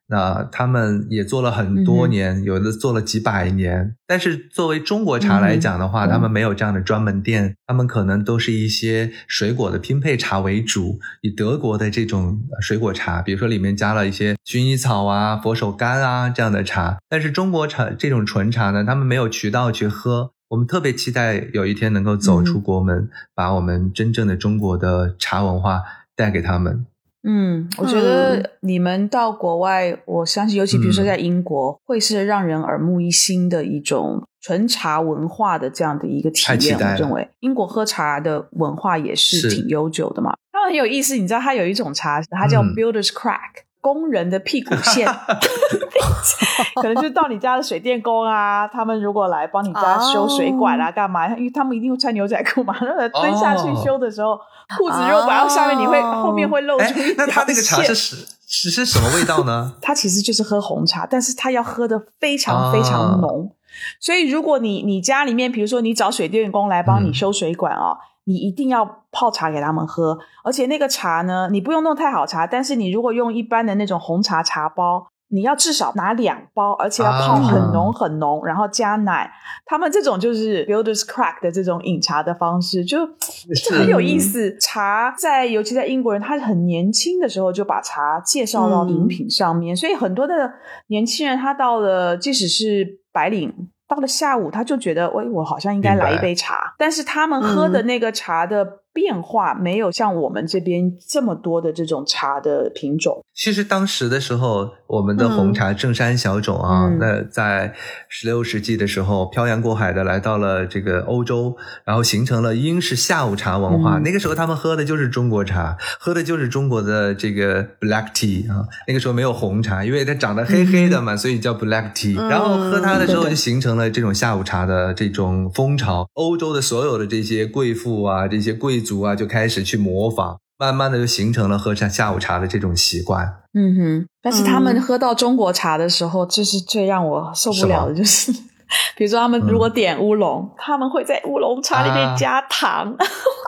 那他们也做了很多年，有的做了几百年。但是作为中国茶来讲的话，嗯他们没有这样的专门店，他们可能都是一些水果的拼配茶为主，以德国的这种水果茶，比如说里面加了一些薰衣草啊、佛手柑啊这样的茶。但是中国茶这种纯茶呢，他们没有渠道去喝。我们特别期待有一天能够走出国门，把我们真正的中国的茶文化带给他们。嗯，我觉得你们到国外，我相信，尤其比如说在英国，会是让人耳目一新的一种纯茶文化的这样的一个体验。太期待我认为英国喝茶的文化也是是挺悠久的嘛。它很有意思，你知道，它有一种茶，它叫嗯 Builder's Crack。工人的屁股线，(laughs) 可能就是到你家的水电工啊，他们如果来帮你家修水管啊，干嘛？因为他们一定会穿牛仔裤嘛，(laughs) 那个蹲下去修的时候，裤子如果摆到下面，你会哦后面会露出哎一，条那他那个茶是是是是什么味道呢？(laughs) 他其实就是喝红茶，但是他要喝的非常非常浓。所以如果你你家里面，比如说你找水电工来帮你嗯修水管哦，你一定要泡茶给他们喝，而且那个茶呢，你不用弄太好茶，但是你如果用一般的那种红茶茶包。你要至少拿两包，而且要泡很浓很浓，然后加奶。他们这种就是 Builders Crack 的这种饮茶的方式，就就很有意思。茶在尤其在英国人，他很年轻的时候就把茶介绍到饮品上面，所以很多的年轻人他到了，即使是白领。到了下午，他就觉得，喂，我好像应该来一杯茶。但是他们喝的那个茶的变化没有像我们这边这么多的这种茶的品种。其实当时的时候，我们的红茶正山小种啊，嗯那在十六世纪的时候漂洋过海的来到了这个欧洲，然后形成了英式下午茶文化。嗯那个时候他们喝的就是中国茶，喝的就是中国的这个 black tea 啊。那个时候没有红茶，因为它长得黑黑的嘛，所以叫 black tea。嗯然后喝它的时候就形成了这种下午茶的这种风潮。欧洲的所有的这些贵妇啊、这些贵族啊，就开始去模仿。慢慢的就形成了喝下下午茶的这种习惯。嗯哼，但是他们嗯喝到中国茶的时候，这是最让我受不了的，就是 (laughs) 比如说他们如果点乌龙，他们会在乌龙茶里面啊加糖。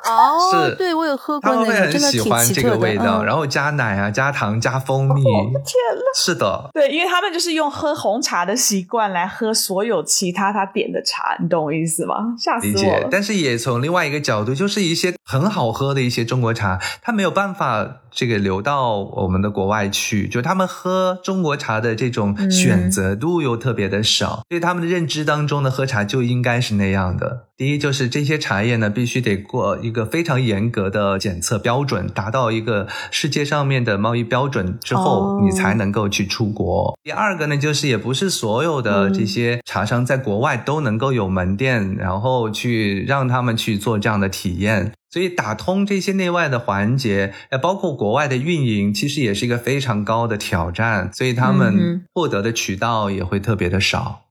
哦 (laughs) 是，对我有喝过他们会那个，真的很喜欢挺奇特的。这个味道，嗯然后加奶啊、加糖、加蜂蜜。天呐！是的，对，因为他们就是用喝红茶的习惯来喝所有其他他点的茶，你懂我意思吗？吓死我了。。解但是也从另外一个角度，就是一些很好喝的一些中国茶，它没有办法这个流到我们的国外去，就他们喝中国茶的这种嗯选择度又特别的少，所以他们的认知当中的喝茶就应该是那样的。第一就是这些茶叶呢，必须得过一个非常严格的检测标准，达到一个世界上面的贸易标准之后，哦你才能够去出国。第二个呢，就是也不是所有的嗯这些茶商在国外都能够有门店，然后去让他们去做这样的体验。所以打通这些内外的环节，呃，包括国外的运营，其实也是一个非常高的挑战。所以他嗯们获得的渠道也会特别的少。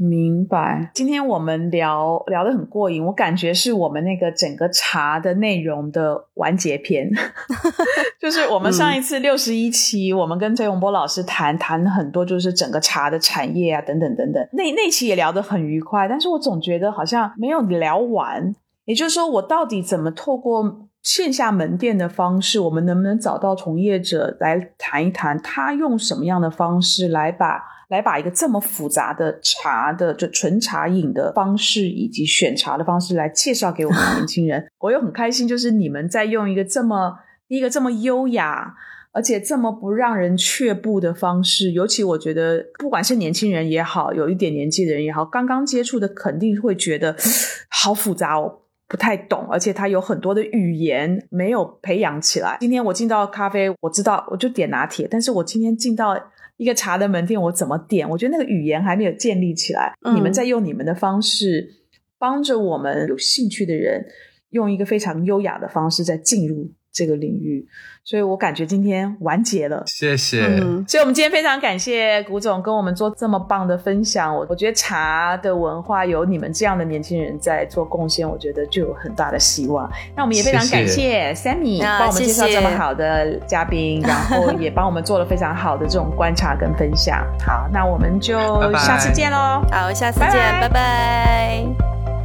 明白。今天我们聊聊得很过瘾，我感觉是我们那个整个茶的内容的完结篇，(laughs) 就是我们上一次六十一期，我们跟崔永波老师谈谈很多，就是整个茶的产业啊，等等等等。那那期也聊得很愉快，但是我总觉得好像没有聊完。也就是说，我到底怎么透过线下门店的方式，我们能不能找到从业者来谈一谈，他用什么样的方式来把来把一个这么复杂的茶的就纯茶饮的方式，以及选茶的方式来介绍给我们年轻人？(laughs) 我又很开心，就是你们在用一个这么一个这么优雅。而且这么不让人却步的方式，尤其我觉得，不管是年轻人也好，有一点年纪的人也好，刚刚接触的肯定会觉得好复杂哦。不太懂，而且他有很多的语言没有培养起来。今天我进到咖啡，我知道我就点拿铁，但是我今天进到一个茶的门店，我怎么点？我觉得那个语言还没有建立起来。嗯你们在用你们的方式，帮着我们有兴趣的人，用一个非常优雅的方式在进入这个领域。所以我感觉今天完结了。谢谢。嗯，所以，我们今天非常感谢古总跟我们做这么棒的分享。我我觉得茶的文化有你们这样的年轻人在做贡献，我觉得就有很大的希望。那我们也非常感谢 Sammy 啊帮我们介绍这么好的嘉宾，然后也帮我们做了非常好的这种观察跟分享。好，那我们就下次见喽。好，下次拜见，拜拜拜